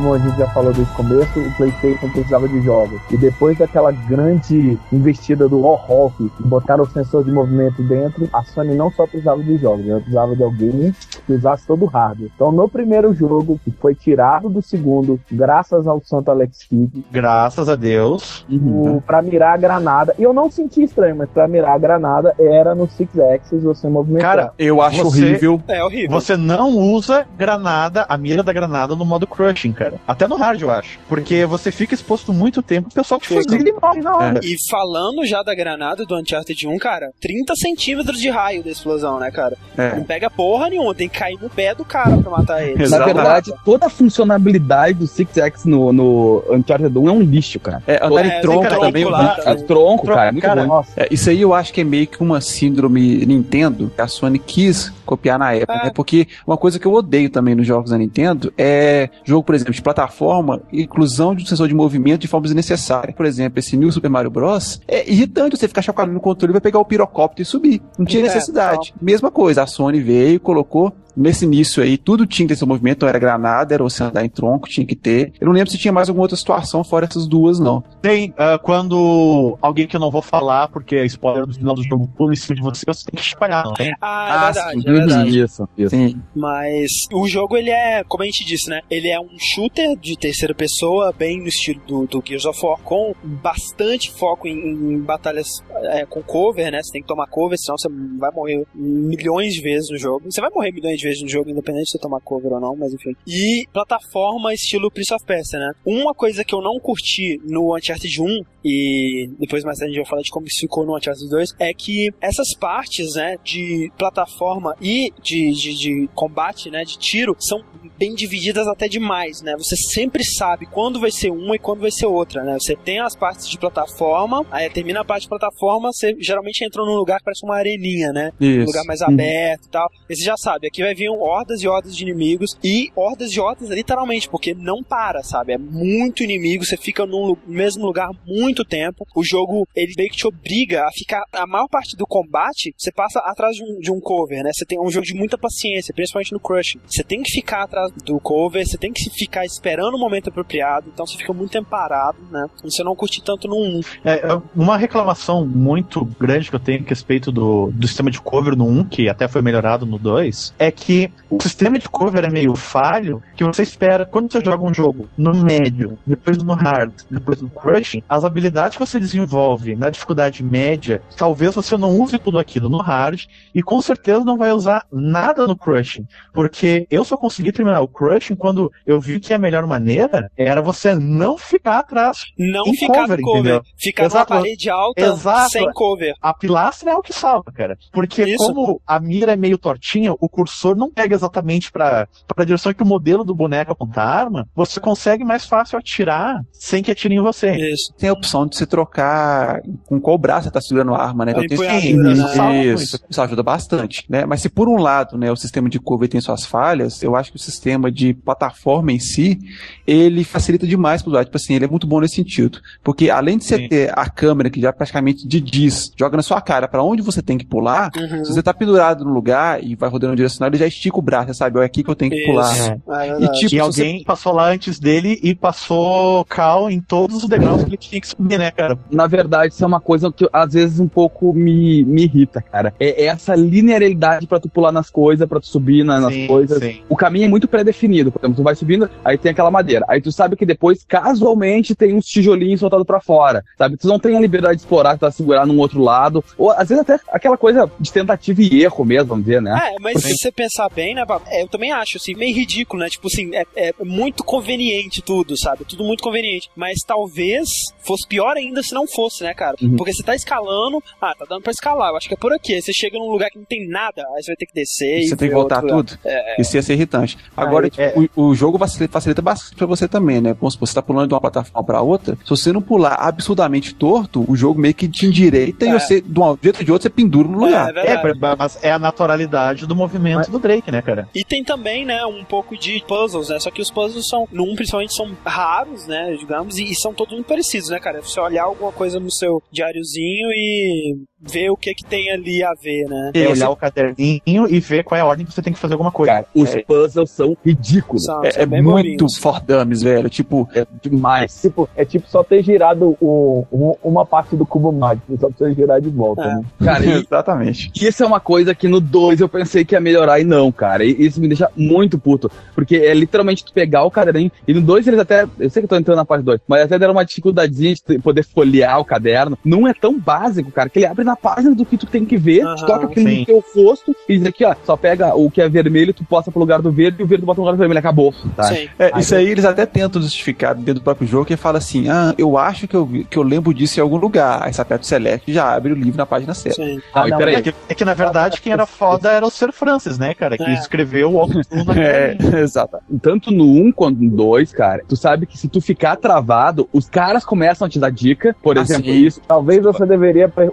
Como a gente já falou desde o começo, o PlayStation precisava de jogos. E depois daquela grande investida do Warhawk, botaram o sensor de movimento dentro, a Sony não só precisava de jogos, ela precisava de alguém que usasse todo o hardware. Então, no primeiro jogo, que foi tirado do segundo, graças ao Santo Alex Kidd, Graças a Deus. o, pra mirar a granada, e eu não senti estranho, mas pra mirar a granada era no Six Axis você movimentar. Cara, Eu acho Você- horrível. É horrível. Você não usa granada, a mira da granada no modo crushing, cara. Até no hard, eu acho. Porque você fica exposto muito tempo, o pessoal te fuzila e morre na hora. E falando já da granada do Uncharted 1, cara, 30 centímetros de raio da explosão, né, cara? É. Não pega porra nenhuma, tem que cair no pé do cara pra matar ele. Na verdade, toda a funcionalidade do Six X no, no Uncharted 1 é um lixo, cara. É, andar É, tronco tronco também. lá. É tronco, cara, é muito Cara. Nossa, É, isso aí eu acho que é meio que uma síndrome Nintendo que a Sony quis copiar na época, É. né? Porque uma coisa que eu odeio também nos jogos da Nintendo é jogo, por exemplo, de plataforma inclusão de um sensor de movimento de forma desnecessária. Por exemplo, esse New Super Mario Bros. É irritante você ficar chacoalhando no controle e pegar o pirocóptero e subir. Não tinha É, necessidade. Mesma coisa, a Sony veio colocou nesse início aí, tudo tinha que ter seu movimento, era granada, era você andar em tronco, tinha que ter. Eu não lembro se tinha mais alguma outra situação fora essas duas, não. Tem, ah, quando alguém que eu não vou falar, porque é spoiler do final do jogo pula em cima de você, você tem que espalhar, não tem? Ah, é Ah, verdade, sim. é verdade. Isso, isso. Sim. Mas o jogo, ele é, como a gente disse, né? Ele é um shooter de terceira pessoa, bem no estilo do, do Gears of War, com bastante foco em, em batalhas é, com cover, né? Você tem que tomar cover, senão você vai morrer milhões de vezes no jogo. Você vai morrer milhões de vezes no jogo, independente de você tomar cover ou não, mas enfim. E plataforma estilo Prince of Persia, né? Uma coisa que eu não curti no Uncharted 1, e depois mais tarde a gente vai falar de como isso ficou no Uncharted 2, é que essas partes, né, de plataforma e de, de, de combate, né, de tiro, são bem divididas até demais, né? Você sempre sabe quando vai ser uma e quando vai ser outra, né? Você tem as partes de plataforma, aí termina a parte de plataforma, você geralmente entra num lugar que parece uma areninha, né? Um Isso. lugar mais aberto e tal. E você já sabe, aqui vai vir hordas e hordas de inimigos e hordas e hordas literalmente, porque não para, sabe? É muito inimigo, você fica lu- mesmo lugar muito tempo. O jogo, ele meio que te obriga a ficar. A maior parte do combate, você passa atrás de um, de um cover, né? Você tem um jogo de muita paciência, principalmente no Crush. Você tem que ficar atrás do cover, você tem que ficar esperando o momento apropriado, então você fica muito tempo parado, né? Você não curte tanto no 1. É, é, uma reclamação muito grande que eu tenho a respeito do, do sistema de cover no 1, que até foi melhorado no 2, é que o sistema de cover é meio falho, que você espera, quando você joga um jogo no médio, depois no hard, depois no crushing, as habilidades que você desenvolve na dificuldade média, talvez você não use tudo aquilo no hard, e com certeza não vai usar nada no crushing, porque eu só consegui terminar o crushing quando eu vi que a melhor maneira era você não ficar atrás Não ficar cover, cover, entendeu? ficar Exato. numa parede alta Exato. sem cover. A pilastra é o que salva, cara. Porque Isso. como a mira é meio tortinha, o cursor não pega exatamente pra, pra direção que o modelo do boneco aponta a arma, você consegue mais fácil atirar sem que atire em você. Isso. Tem a opção de você trocar com qual braço você tá segurando a arma, né? A tem empunhadura, isso, né? Isso, isso ajuda bastante, né? Mas se por um lado, né, o sistema de cover tem suas falhas, eu acho que o sistema de plataforma em si, ele facilita demais pro usuário. Tipo assim, ele é muito bom nesse sentido. Porque além de você Sim. ter a câmera que já praticamente de diz, joga na sua cara pra onde você tem que pular, Uhum. se você tá pendurado no lugar e vai rodando no direcional, ele já estica o braço, sabe? É aqui que eu tenho que Isso. pular. É E tipo, e alguém passou lá antes dele e passou cal em todos os degraus que ele tinha que subir, né, cara? Na verdade, isso é uma coisa que às vezes um pouco me, me irrita, cara. É essa linearidade pra tu pular nas coisas, pra tu subir na- nas Sim, coisas. sim. O caminho é muito pré-definido. Por exemplo, tu vai subindo, aí tem aquela madeira. Aí tu sabe que depois, casualmente, tem uns tijolinhos soltados pra fora. Sabe? Tu não tem a liberdade de explorar, tu tá segurar num outro lado. Ou às vezes até aquela coisa de tentativa e erro mesmo, vamos dizer, né? É, mas se você pensar bem, né, é, eu também acho, assim, meio ridículo, né? Tipo assim, é, é muito conveniente tudo, sabe? Tudo muito conveniente. Mas talvez fosse pior ainda se não fosse, né, cara? Uhum. Porque você tá escalando, ah, tá dando pra escalar, eu acho que é por aqui. Aí você chega num lugar que não tem nada, aí você vai ter que descer e Você tem que voltar tudo? É, Isso ia ser irritante. Agora, Aí, tipo, o, o jogo facilita, facilita bastante pra você também, né? Vamos supor, você tá pulando de uma plataforma pra outra. Se você não pular absurdamente torto, o jogo meio que te endireita É. e você, de um jeito ou de outro, você pendura no lugar. é. É, mas é a naturalidade do movimento do Drake, né, cara? E tem também, né, um pouco de puzzles, né? Só que os puzzles são, num principalmente, são raros, né, digamos, e, e são todos muito parecidos, né, cara? É você olhar alguma coisa no seu diáriozinho e ver o que que tem ali a ver, né? É olhar o caderninho e ver qual é a ordem que você tem que fazer alguma coisa. Cara, os É. puzzles são ridículos. São, É, são é muito bobinhos. for dummies, velho. Tipo, É demais. Tipo, é tipo só ter girado o, um- uma parte do cubo mágico, só precisa girar de volta, É. né? Cara, e, exatamente. Isso é uma coisa que no 2 eu pensei que ia melhorar e não, cara. E isso me deixa muito puto. Porque é literalmente tu pegar o caderninho. E no 2 eles até. Eu sei que eu tô entrando na parte 2, mas até deram uma dificuldadezinha de poder folhear o caderno. Não é tão básico, cara, que ele abre na página do que tu tem que ver, Aham, tu toca aquilo sim. no teu rosto e diz aqui, ó, só pega o que é vermelho, tu posta pro lugar do verde e o verde bota no lugar do vermelho. Acabou. Tá? Sim. É, isso aí eles até tentam justificar dentro do próprio jogo, que fala assim, ah, eu acho que eu, que eu lembro disso em algum lugar. Aí você aperta o select e já abre o livro na página certa. Sim. Ah, e não, peraí. É que, é que, na verdade quem era foda era o Sir Francis, né, cara? Que É. escreveu o na É, exato. tanto no 1 quanto no 2, cara, tu sabe que se tu ficar travado, os caras começam a te dar dica, por Ah, exemplo, sim. isso, Talvez você deveria pre-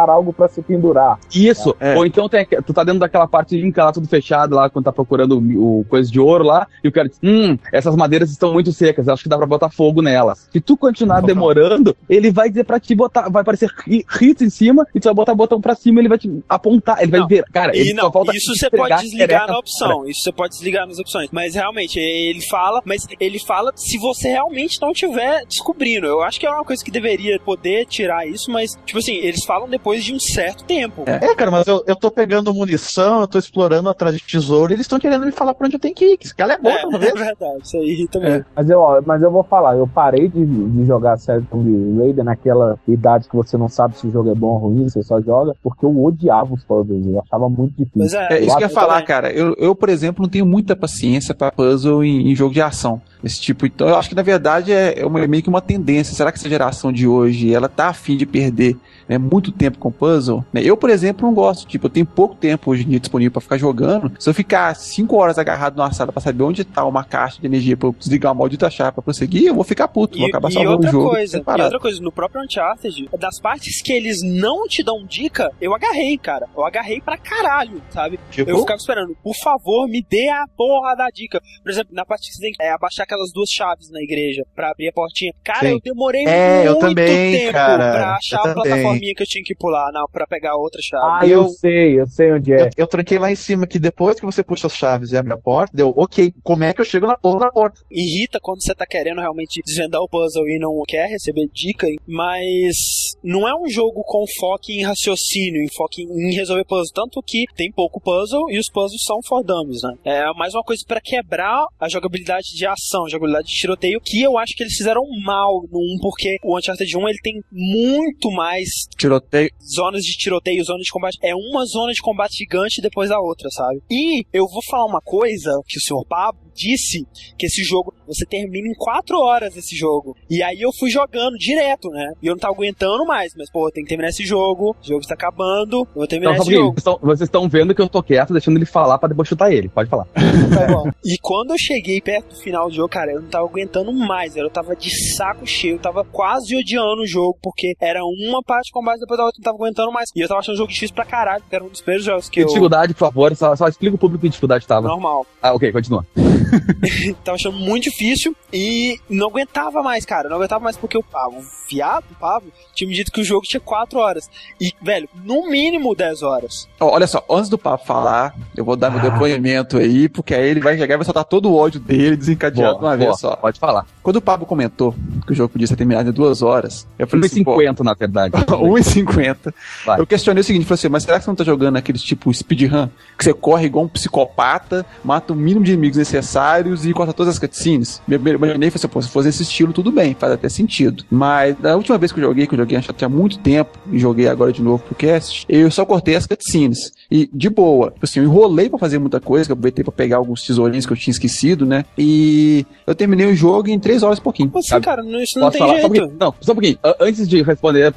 procurar algo pra se pendurar. isso, É. ou então tem, tu tá dentro daquela parte limpa lá, tudo fechado lá, quando tá procurando o, o coisa de ouro lá, e o cara diz, hum, essas madeiras estão muito secas, acho que dá pra botar fogo nelas. Se tu continuar demorando, ele vai dizer pra ti botar, vai aparecer hits em cima, e tu vai botar botão pra cima, ele vai te apontar, ele vai Não. ver, cara, E ele não, só falta isso você pode desligar na cara. opção. Isso você pode desligar nas opções. Mas realmente, ele fala, mas ele fala se você realmente não estiver descobrindo. Eu acho que é uma coisa que deveria poder tirar isso, mas, tipo assim, eles falam depois de um certo tempo. É, cara, mas eu, eu tô pegando munição, eu tô explorando atrás de tesouro, e eles estão querendo me falar pra onde eu tenho que ir. que Esse cara é bom, É, talvez. é verdade, isso aí irrita mesmo. Mas eu, ó, mas eu vou falar, eu parei de, de jogar a série Tomb Raider naquela idade que você não sabe se o jogo é bom ou ruim, você só joga, porque eu odiava os puzzles, eu achava muito difícil. Pois é, É isso que eu ia falar, também. cara. Eu, eu, por exemplo, não tenho muita paciência pra puzzle em, em jogo de ação. Esse tipo. Então, eu acho que na verdade é, é uma- meio que uma tendência. Será que essa geração de hoje ela tá afim de perder né, muito tempo com puzzle? né? Eu, por exemplo, não gosto. Tipo, eu tenho pouco tempo hoje em dia disponível pra ficar jogando. Se eu ficar 5 horas agarrado numa sala pra saber onde tá uma caixa de energia pra eu desligar uma maldita chave pra prosseguir, eu vou ficar puto. vou E, acabar e salvando outra o jogo. coisa, e outra coisa, no próprio Uncharted, das partes que eles não te dão dica, eu agarrei, cara. Eu agarrei pra caralho, sabe? Tipo? Eu ficava esperando, por favor, me dê a porra da dica. Por exemplo, na parte que você tem que é, abaixar aquelas duas chaves na igreja pra abrir a portinha. Cara, Sim. eu demorei É, eu muito também, tempo cara. pra achar Eu a também. plataforminha que eu tinha que pular na, pra pegar a outra chave. Ah, eu, sei, eu sei onde é. Eu, eu tranquei lá em cima que depois que você puxa as chaves e abre a porta, deu, ok, como é que eu chego na porra da porta? irrita quando você tá querendo realmente desvendar o puzzle e não quer receber dica, mas não é um jogo com foco em raciocínio, em foco em resolver puzzle, tanto que tem pouco puzzle e os puzzles são for dummies, né? É mais uma coisa pra quebrar a jogabilidade de ação, a jogabilidade de tiroteio, que eu acho que eles fizeram mal no 1, porque o Uncharted 1 ele tem muito mais Tiroteio. zonas de tiroteio, zonas de combate. É uma zona de combate gigante depois da outra, sabe? E eu vou falar uma coisa que o senhor Pablo disse, que esse jogo, você termina em 4 horas esse jogo. E aí eu fui jogando direto, né? E eu não tava aguentando mais, mas pô, eu tenho que terminar esse jogo, o jogo está acabando, eu vou terminar Então, esse jogo. vocês estão- vocês estão vendo que eu tô quieto, deixando ele falar pra depois chutar ele. Pode falar. Tá bom. E quando eu cheguei perto do final do jogo, cara, eu não tava aguentando mais, eu tava de saco cheio, eu tava quase odiando o jogo, porque era uma parte de combate, depois da outra eu não tava aguentando mais. E eu tava achando o jogo difícil pra caralho, porque era um dos primeiros jogos que Que eu... dificuldade, por favor, só, só explica o público que dificuldade tava. Normal. Ah, ok, continua. tava achando muito difícil e não aguentava mais, cara. Não aguentava mais porque o Pablo, o viado Pablo, tinha me dito que o jogo tinha 4 horas. E, velho, no mínimo 10 horas. Olha só, antes do Papo falar, eu vou dar meu depoimento aí, porque aí ele vai chegar e vai soltar todo o ódio dele desencadeado uma vez só. Pode falar. Quando o Pablo comentou que o jogo podia ser terminado em duas horas, eu falei assim, pô, 1,50 na verdade. 1,50. Vai. Eu questionei o seguinte, falei assim, mas será que você não tá jogando aqueles tipo speedrun, que você corre igual um psicopata, mata o mínimo de inimigos necessários e corta todas as cutscenes? Me me- imaginei e falei assim, pô, se fosse esse estilo, tudo bem, faz até sentido. Mas da última vez que eu joguei, que eu joguei acho que tinha muito tempo, e joguei agora de novo pro cast, eu só cortei as cutscenes. E de boa, assim, eu enrolei pra fazer muita coisa, que eu aproveitei pra pegar alguns tesourinhos que eu tinha esquecido, né? E eu terminei o jogo em 3 horas e pouquinho. Assim, Sabe? cara, não- isso não Posso tem falar? Só um jeito. pouquinho. Não, só um pouquinho. Antes de responder,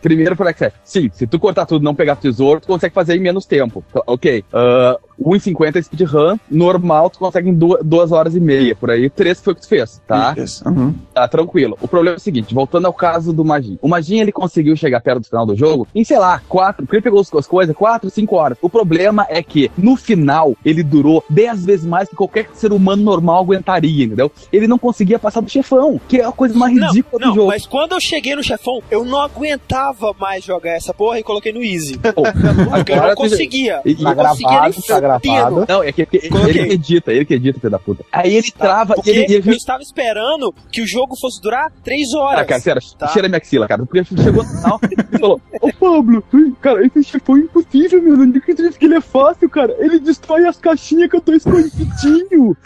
primeiro pro Alexei. Sim, se tu cortar tudo e não pegar tesouro, tu consegue fazer em menos tempo. Tá, Ok. Uh, 1,50 é speedrun, normal tu consegue em 2 horas e meia, por aí. 3 foi o que tu fez, tá? Isso. Uhum. Tá tranquilo. O problema é o seguinte, voltando ao caso do Magin. O Magin, ele conseguiu chegar perto do final do jogo em, sei lá, quatro, porque ele pegou as as coisas, quatro, cinco horas. O problema é que, no final, ele durou 10 vezes mais que qualquer ser humano normal aguentaria, entendeu? Ele não conseguia passar do chefão, que é a coisa mais ridícula não, do jogo. mas quando eu cheguei no chefão, eu não aguentava mais jogar essa porra e coloquei no easy. Pô, Porque eu agora não conseguia. E- não tá conseguia nem gravado, tá fudendo. gravado. Não, é que, ele que edita, ele que edita, filho da puta. Aí ele trava Porque ele, ele eu estava esperando que o jogo fosse durar três horas. Ah, cara, sério, Tá. cheira minha axila, cara. Porque chegou no final e falou: Ô Pablo, cara, esse chefão é impossível, meu. Não acredito que ele é fácil, cara. Ele destrói as caixinhas que eu tô escondidinho.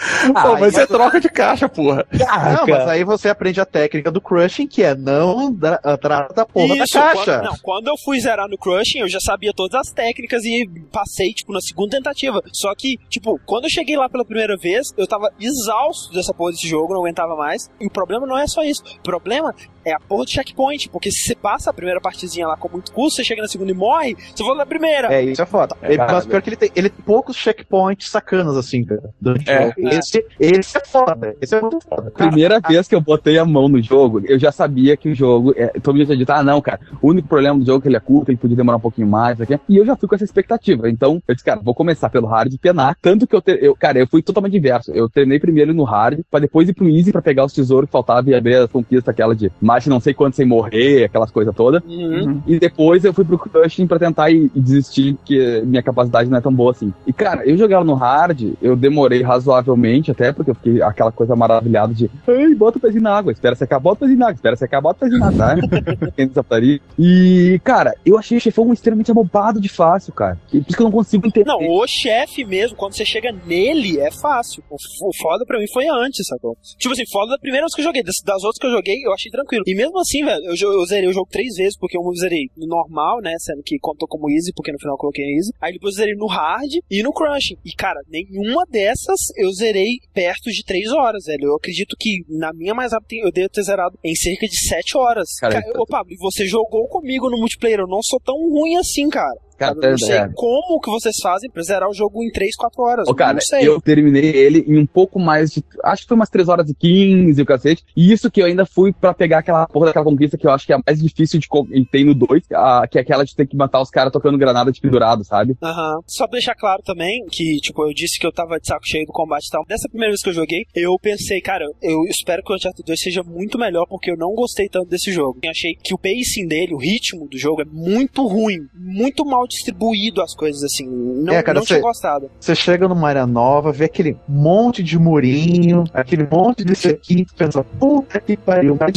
Pô, mas você troca de caixa, porra. Não, mas aí você aprende a técnica do crushing, que é não dra- atrás da porra Isso, da caixa. Quando, não, quando eu fui zerar no Crushing, eu já sabia todas as técnicas e passei, tipo, na segunda tentativa. Só que, tipo, quando eu cheguei lá pela primeira vez, eu tava exausto dessa porra desse jogo, não aguentava mais. E o problema não é só isso. O problema é a porra do checkpoint. Porque se você passa a primeira partezinha lá com muito custo, você chega na segunda e morre, você volta na primeira. É, isso é foda. É, Ele- cara, mas pior que ele tem, ele tem poucos checkpoints sacanas, assim, cara. É. jogo. Esse, esse é foda. Esse é muito foda. Primeira vez que eu botei a mão no jogo, eu já sabia que o jogo. É, todo mundo tinha dito, ah, não, cara, o único problema do jogo é que ele é curto, ele podia demorar um pouquinho mais, aqui. E eu já fui com essa expectativa. Então, eu disse, cara, vou começar pelo hard e penar. Tanto que eu, te- eu cara, eu fui totalmente inverso. Eu treinei primeiro no hard, pra depois ir pro easy pra pegar os tesouros que faltavam e abrir as conquistas, aquela de mais não sei quanto sem morrer, aquelas coisas todas. Uhum. E depois eu fui pro crushing pra tentar ir, e desistir, porque minha capacidade não é tão boa assim. E cara, eu jogar no hard, eu demorei razoavelmente, até porque eu fiquei aquela coisa maravilhada de ei, bota o pezinho na água, espera secar, bota o pezinho na água, espera secar, bota o pezinho na água, tá? E, cara, eu achei o chefão extremamente abobado de fácil, cara. Por isso que eu não consigo entender. Não, o chefe mesmo, quando você chega nele, é fácil. O, foda pra mim foi antes, sacou? Tipo assim, foda da primeira vez que eu joguei. Das, das outras que eu joguei, eu achei tranquilo. E mesmo assim, velho, eu, eu zerei o jogo três vezes, porque eu zerei no normal, né? Sendo que contou como easy, porque no final eu coloquei easy. Aí depois eu zerei no hard e no crushing. E, cara, nenhuma dessas eu zerei perto de três horas, velho. Eu acredito que na minha mais rápida eu devo ter zerado em cerca de sete horas. Cara, ô Pablo, e você jogou comigo no multiplayer. Eu não sou tão ruim assim, cara. Cara? Eu não sei é. como que vocês fazem pra zerar o jogo em 3, 4 horas. Cara, eu terminei ele em um pouco mais de. Acho que foi umas 3 horas e 15, o cacete. E isso que eu ainda fui pra pegar aquela porra daquela conquista que eu acho que é a mais difícil de. tem no 2, a- que é aquela de ter que matar os caras tocando granada de pendurado, sabe? Aham. Só pra deixar claro também que, tipo, eu disse que eu tava de saco cheio do combate e tal. Dessa primeira vez que eu joguei, eu pensei, cara, eu espero que o Uncharted 2 seja muito melhor, porque eu não gostei tanto desse jogo. Eu achei que o pacing dele, o ritmo do jogo é muito ruim, muito mal distribuído as coisas, assim. Não, É, cara, não tinha você- gostado. Você chega numa área nova, vê aquele monte de murinho, aquele monte de sequinho, você pensa, puta que pariu, mas?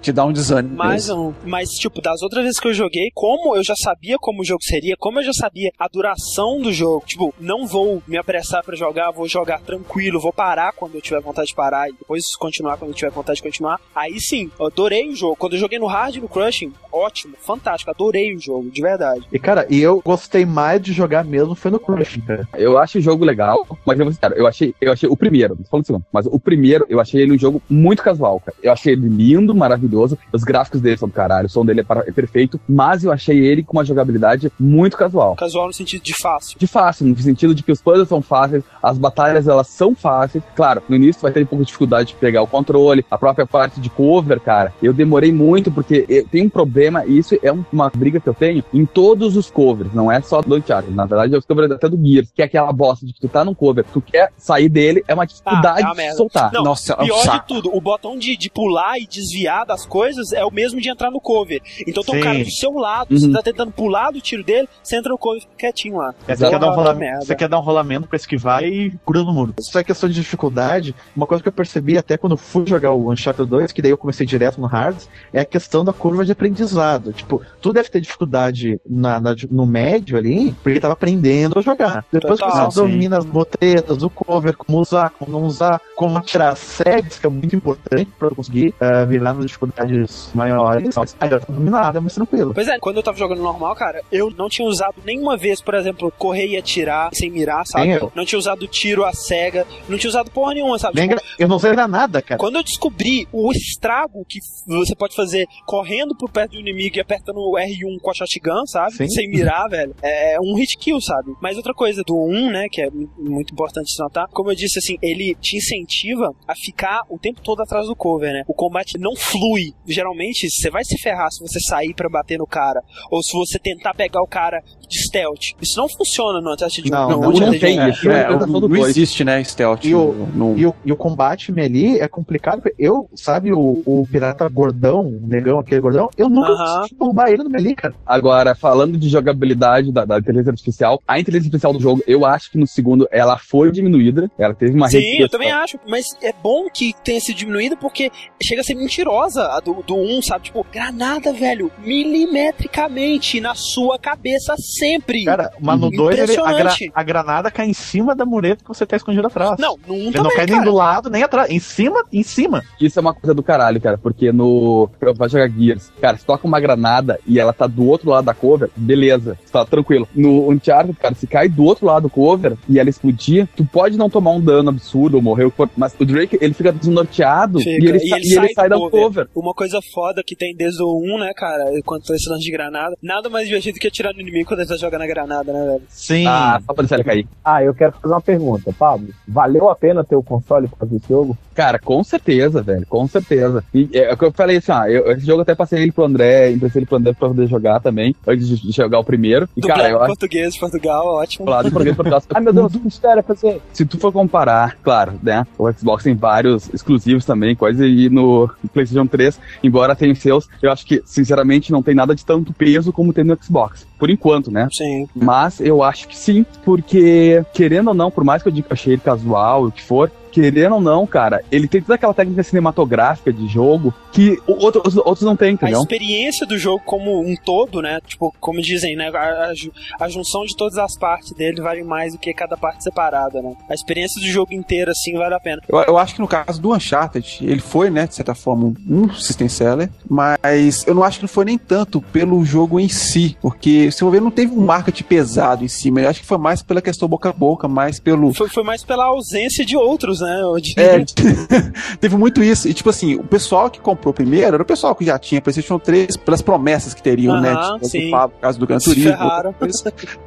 Te dá um desânimo. Mais mesmo. um. Mas, tipo, das outras vezes que eu joguei, como eu já sabia como o jogo seria, como eu já sabia a duração do jogo, tipo, não vou me apressar pra jogar, vou jogar tranquilo, vou parar quando eu tiver vontade de parar e depois continuar quando eu tiver vontade de continuar. Aí sim, eu adorei o jogo. Quando eu joguei no hard e no crushing, ótimo, fantástico, adorei o jogo, de verdade. E Cara, e eu gostei mais de jogar mesmo foi no Crushing, cara. Eu acho o jogo legal, mas eu vou ser sincero, eu achei, eu achei o primeiro, não falando segundo, mas o primeiro eu achei ele um jogo muito casual, cara. Eu achei ele lindo, maravilhoso, os gráficos dele são do caralho, o som dele é, para- é perfeito, mas eu achei ele com uma jogabilidade muito casual. Casual no sentido de fácil. De fácil, no sentido de que os puzzles são fáceis, as batalhas elas são fáceis. Claro, no início vai ter um pouco de dificuldade de pegar o controle, a própria parte de cover, cara. Eu demorei muito porque eu tenho um problema, e isso é um- uma briga que eu tenho em todos os covers, não é só do Uncharted. Na verdade, é os covers até do Gears, que é aquela bosta de que tu tá num cover, tu quer sair dele, é uma dificuldade Ah, é uma de soltar. Não, Nossa, é um pior de tudo, o botão de, de pular e desviar das coisas é o mesmo de entrar no cover. Então tem um Sim. cara do seu lado, Uhum. você tá tentando pular do tiro dele, você entra no cover e fica quietinho lá. É, você, quer dar um Porra, rolamento, merda. você quer dar um rolamento pra esquivar e gruda no muro. Isso é questão de dificuldade. Uma coisa que eu percebi até quando fui jogar o Uncharted 2, que daí eu comecei direto no hard, é a questão da curva de aprendizado. Tipo, tu deve ter dificuldade na, na- no médio ali, porque tava aprendendo a jogar. Depois que Total, você domina as botretas, o cover, como usar, como não usar, como tirar as segs, que é muito importante pra eu conseguir eh, virar nas dificuldades maiores. Aí eu tô dominado, é mais tranquilo. Pois é, quando eu tava jogando normal, cara, eu não tinha usado nenhuma vez, por exemplo, correr e atirar sem mirar, sabe? Não tinha usado tiro à cega, não tinha usado porra nenhuma, sabe? Tipo, eu não sei nada, cara. Quando eu descobri o estrago que você pode fazer correndo por perto do inimigo e apertando o R1 com a shotgun, sabe? Sim. Sem mirar, velho, é um hit kill, sabe? Mas outra coisa do 1, né, que é mu- muito importante se notar, como eu disse, assim, ele te incentiva a ficar o tempo todo atrás do cover, né? O combate não flui. Geralmente, você vai se ferrar se você sair pra bater no cara, ou se você tentar pegar o cara de stealth. Isso não funciona no Uncharted 1. Não, não, Uncharted não tem, 1. isso é É, não existe, né, stealth E o- no... E o, e o combate melee é complicado. Eu, sabe, o, o pirata gordão, o negão, aquele gordão, eu nunca Aham. consegui derrubar ele no melee, cara. Agora, falando de jogabilidade da, da inteligência artificial, a inteligência artificial do jogo, eu acho que no segundo ela foi diminuída, ela teve uma Sim, eu também acho, mas é bom que tenha sido diminuída porque chega a ser mentirosa a do, do 1, sabe? Tipo, granada, velho, milimetricamente na sua cabeça sempre. Cara, mas no 2 a, gra- Impressionante. a granada cai em cima da mureta que você tá escondido atrás. Não, no 1 Ele também, não cai nem cara. do lado, nem atrás. Em cima, em cima. Isso é uma coisa do caralho, cara, porque no. Pra pra jogar Gears, cara, se toca uma granada e ela tá do outro lado da cover, beleza, tá tranquilo. No Uncharted, cara, se cai do outro lado do cover e ela explodir, tu pode não tomar um dano absurdo ou morrer, o mas o Drake, ele fica desnorteado Fica, e ele, sa- e ele sai, do da cover. Uma coisa foda que tem desde o 1, né, cara? Quanto a esse lance de granada. Nada mais divertido que atirar no inimigo quando ele tá jogando a granada, né, velho? Sim. Ah, só pra deixar ele cair. Ah, eu quero fazer uma pergunta, Pablo. Valeu a pena ter o console por causa desse jogo? Cara, com certeza, velho, com certeza. E é, o que eu falei assim, ah, eu, esse jogo eu até passei ele pro André, emprestei ele pro André pra poder jogar também, antes de jogar o primeiro. E, Dublado cara, eu acho português de Portugal, ótimo. Falado em português, português. Ai meu Deus, que história fazer. Se tu for comparar, claro, né? O Xbox tem vários exclusivos também, coisa, e no PlayStation 3, embora tenha os seus, eu acho que, sinceramente, não tem nada de tanto peso como tem no Xbox. Por enquanto, né? Sim. Mas eu acho que sim, porque, querendo ou não, por mais que eu diga que eu achei ele casual, o que for, querendo ou não, cara, ele tem toda aquela técnica cinematográfica de jogo que outros, outros não têm, A entendeu? experiência do jogo como um todo, né? Tipo, como dizem, né? A, a ju- a junção de todas as partes dele vale mais do que cada parte separada, né? A experiência do jogo inteiro, assim, vale a pena. Eu, eu acho que no caso do Uncharted, ele foi, né, de certa forma, um system seller, mas eu não acho que não foi nem tanto pelo jogo em si, porque, se eu ver, não teve um marketing pesado em cima. Eu acho que foi mais pela questão boca a boca, mais pelo. Foi, foi mais pela ausência de outros, né? Eu diria. É, teve muito isso. E, tipo assim, o pessoal que comprou primeiro era o pessoal que já tinha PlayStation 3, pelas promessas que teriam, né? Aham, Tipo, sim. por causa do Gran Turismo. ferraram.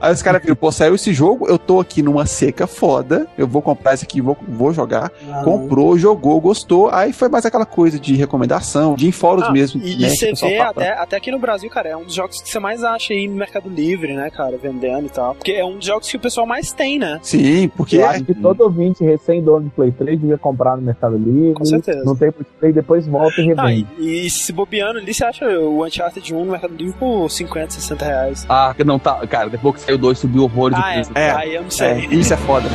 Aí os caras viram, pô, saiu esse jogo, eu tô aqui numa seca foda, eu vou comprar esse aqui, vou, vou jogar. Ah. Comprou, jogou, gostou. Aí foi mais aquela coisa de recomendação, de em fóruns Ah, mesmo. E, né, você vê até, até aqui no Brasil, cara, é um dos jogos que você mais acha aí no Mercado Livre, né, cara, vendendo e tal. Porque é um dos jogos que o pessoal mais tem, né? Sim, porque. Eu acho que todo ouvinte recém-dono de Play 3 devia comprar no Mercado Livre. Com certeza. Não tem Play, depois volta e Ah, revende. e, e se bobeando ali, você acha o Uncharted 1 no Mercado Livre por 50, 60 reais. Ah, que não tá. Cara, depois que saiu dois, subiu horror de Ah, é. preço. É, Aí eu não sei. É, isso é foda.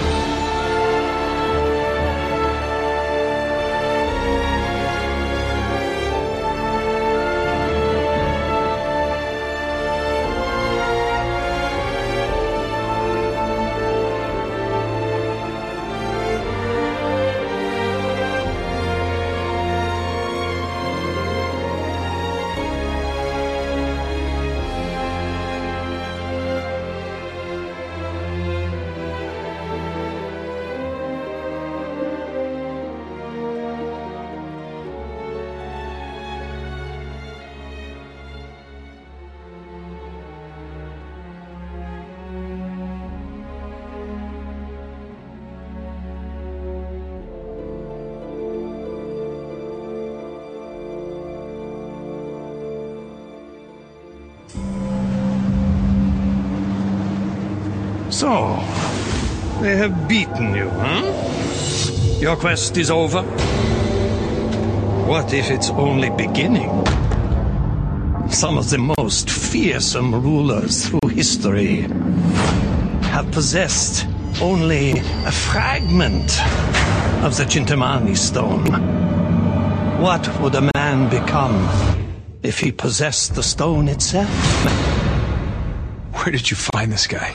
So, they have beaten you, huh? Your quest is over? What if it's only beginning? Some of the most fearsome rulers through history have possessed only a fragment of the Chintamani stone. What would a man become if he possessed the stone itself? Where did you find this guy?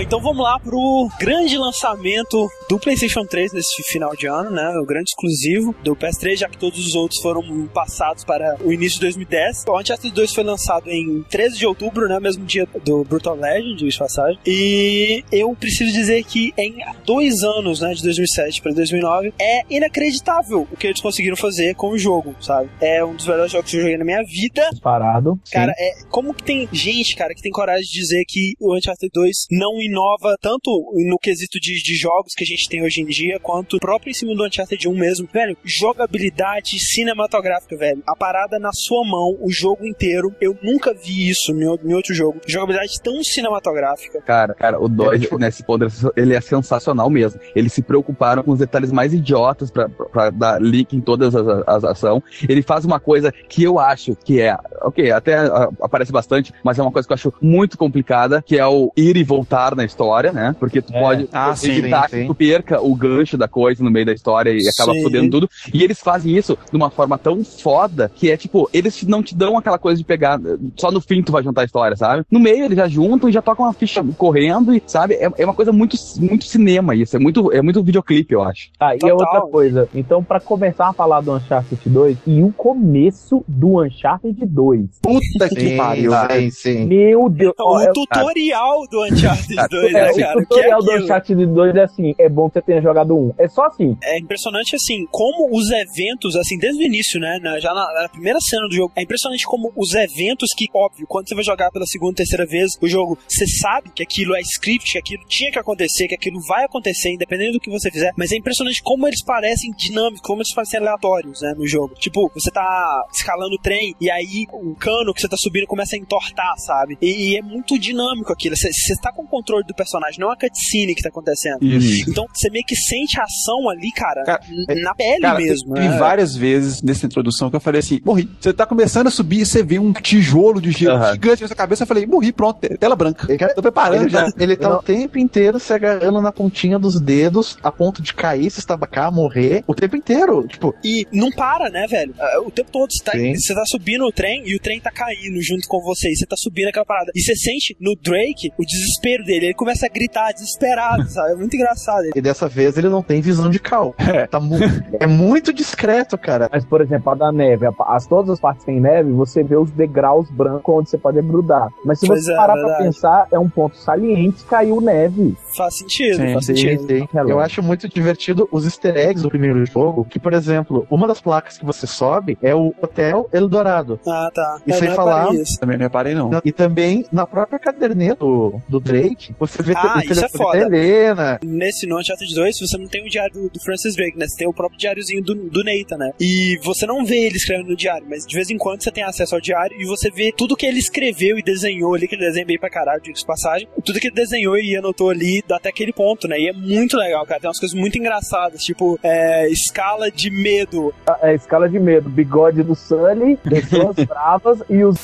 Bom, então vamos lá pro grande lançamento do PlayStation 3 nesse final de ano, né? O grande exclusivo do PS3, já que todos os outros foram passados para o início de 2010. O Uncharted 2 foi lançado em 13 de outubro, né? Mesmo dia do Brutal Legend, de passagem. E eu preciso dizer que em dois anos, né? De 2007 para 2009, é inacreditável o que eles conseguiram fazer com o jogo, sabe? É um dos melhores jogos que eu joguei na minha vida. Parado. Cara, é, como que tem gente, cara, que tem coragem de dizer que o Uncharted 2 não inova tanto no quesito de, de jogos que a gente tem hoje em dia, quanto o próprio em cima do Uncharted 1 mesmo. Velho, jogabilidade cinematográfica, velho. A parada na sua mão, o jogo inteiro. Eu nunca vi isso em, em outro jogo. Jogabilidade tão cinematográfica. Cara, cara, o 2, nesse ponto, ele é sensacional mesmo. Eles se preocuparam com os detalhes mais idiotas pra, pra, pra dar link em todas as, as ações. Ele faz uma coisa que eu acho que é, ok, até a, aparece bastante, mas é uma coisa que eu acho muito complicada, que é o ir e voltar na história, né? Porque tu É. pode Ah, sim, evitar sim, sim. que tu perca o gancho da coisa no meio da história e acaba Sim. fodendo tudo. E eles fazem isso de uma forma tão foda que é tipo, eles não te dão aquela coisa de pegar, só no fim tu vai juntar a história, sabe? No meio eles já juntam e já tocam uma ficha correndo e, sabe? É, é uma coisa muito, muito cinema isso, é muito, é muito videoclipe, eu acho. Ah, e Total. outra coisa. Então, pra começar a falar do Uncharted 2, e o começo do Uncharted 2. Puta que pariu, sim, velho. sim. Meu Deus. ó, O é- tutorial do Uncharted 2, é, né, o cara? Que é tutorial do aquilo? Uncharted 2 é assim, é bom que você tenha jogado um. É só assim. É impressionante, assim, como os eventos, assim, desde o início, né, na- já na, na primeira cena do jogo, é impressionante como os eventos que, óbvio, quando você vai jogar pela segunda, terceira vez o jogo, você sabe que aquilo é script, que aquilo tinha que acontecer, que aquilo vai acontecer, independente do que você fizer, mas é impressionante como eles parecem dinâmicos, como eles parecem aleatórios, né, no jogo. Tipo, você tá escalando o trem e aí o cano que você tá subindo começa a entortar, sabe? E, e é muito dinâmico aquilo. Você você tá com o controle do personagem, não é uma cutscene que tá acontecendo. Isso. Então você meio que sente a ação ali, cara, Cara, na pele Cara, mesmo. teve né? várias vezes nessa introdução que eu falei assim, morri. Você tá começando a subir e você vê um tijolo de gelo Aham. gigante na sua cabeça, eu falei, morri, pronto, tela branca. Ele, Tô preparando ele já. tá, ele tá o tempo inteiro se agarrando na pontinha dos dedos a ponto de cair, se estabacar, morrer. O tempo inteiro. Tipo, E não para, né, velho? Ah, O tempo todo você tá, você tá subindo o trem e o trem tá caindo junto com você. E você tá subindo aquela parada. E você sente no Drake o desespero dele. Ele começa a gritar desesperado, sabe? É muito engraçado. e dessa vez ele não tem visão de cal. Tá mu- é muito discreto, cara. Mas, por exemplo, a da neve, a- as, todas as partes que tem neve, você vê os degraus brancos onde você pode grudar. Mas se Pois você é, parar pra verdade. pensar, é um ponto saliente, caiu neve. Faz sentido, Sim, faz Sim, sentido. sim. Eu acho muito divertido os easter eggs do primeiro jogo, que, por exemplo, uma das placas que você sobe é o Hotel Eldorado. Ah, tá. E Eu sem não falar-. Também não reparei, não. E também na própria caderneta do, do Drake, você vê Ah, isso é foda. da Helena. Nesse no Uncharted 2, você não tem o diário do, do Francis Drake, né? Você tem o próprio diáriozinho do, do Nathan, né? E você não vê ele escrevendo no diário, mas de vez em quando você tem acesso ao diário e você vê tudo que ele escreveu e desenhou ali, que ele desenha bem pra caralho, diga-se passagem. Tudo que ele desenhou e anotou ali até aquele ponto, né? E é muito legal, cara. Tem umas coisas muito engraçadas, tipo, é, escala de medo. A, a escala de medo, bigode do Sully, pessoas bravas e os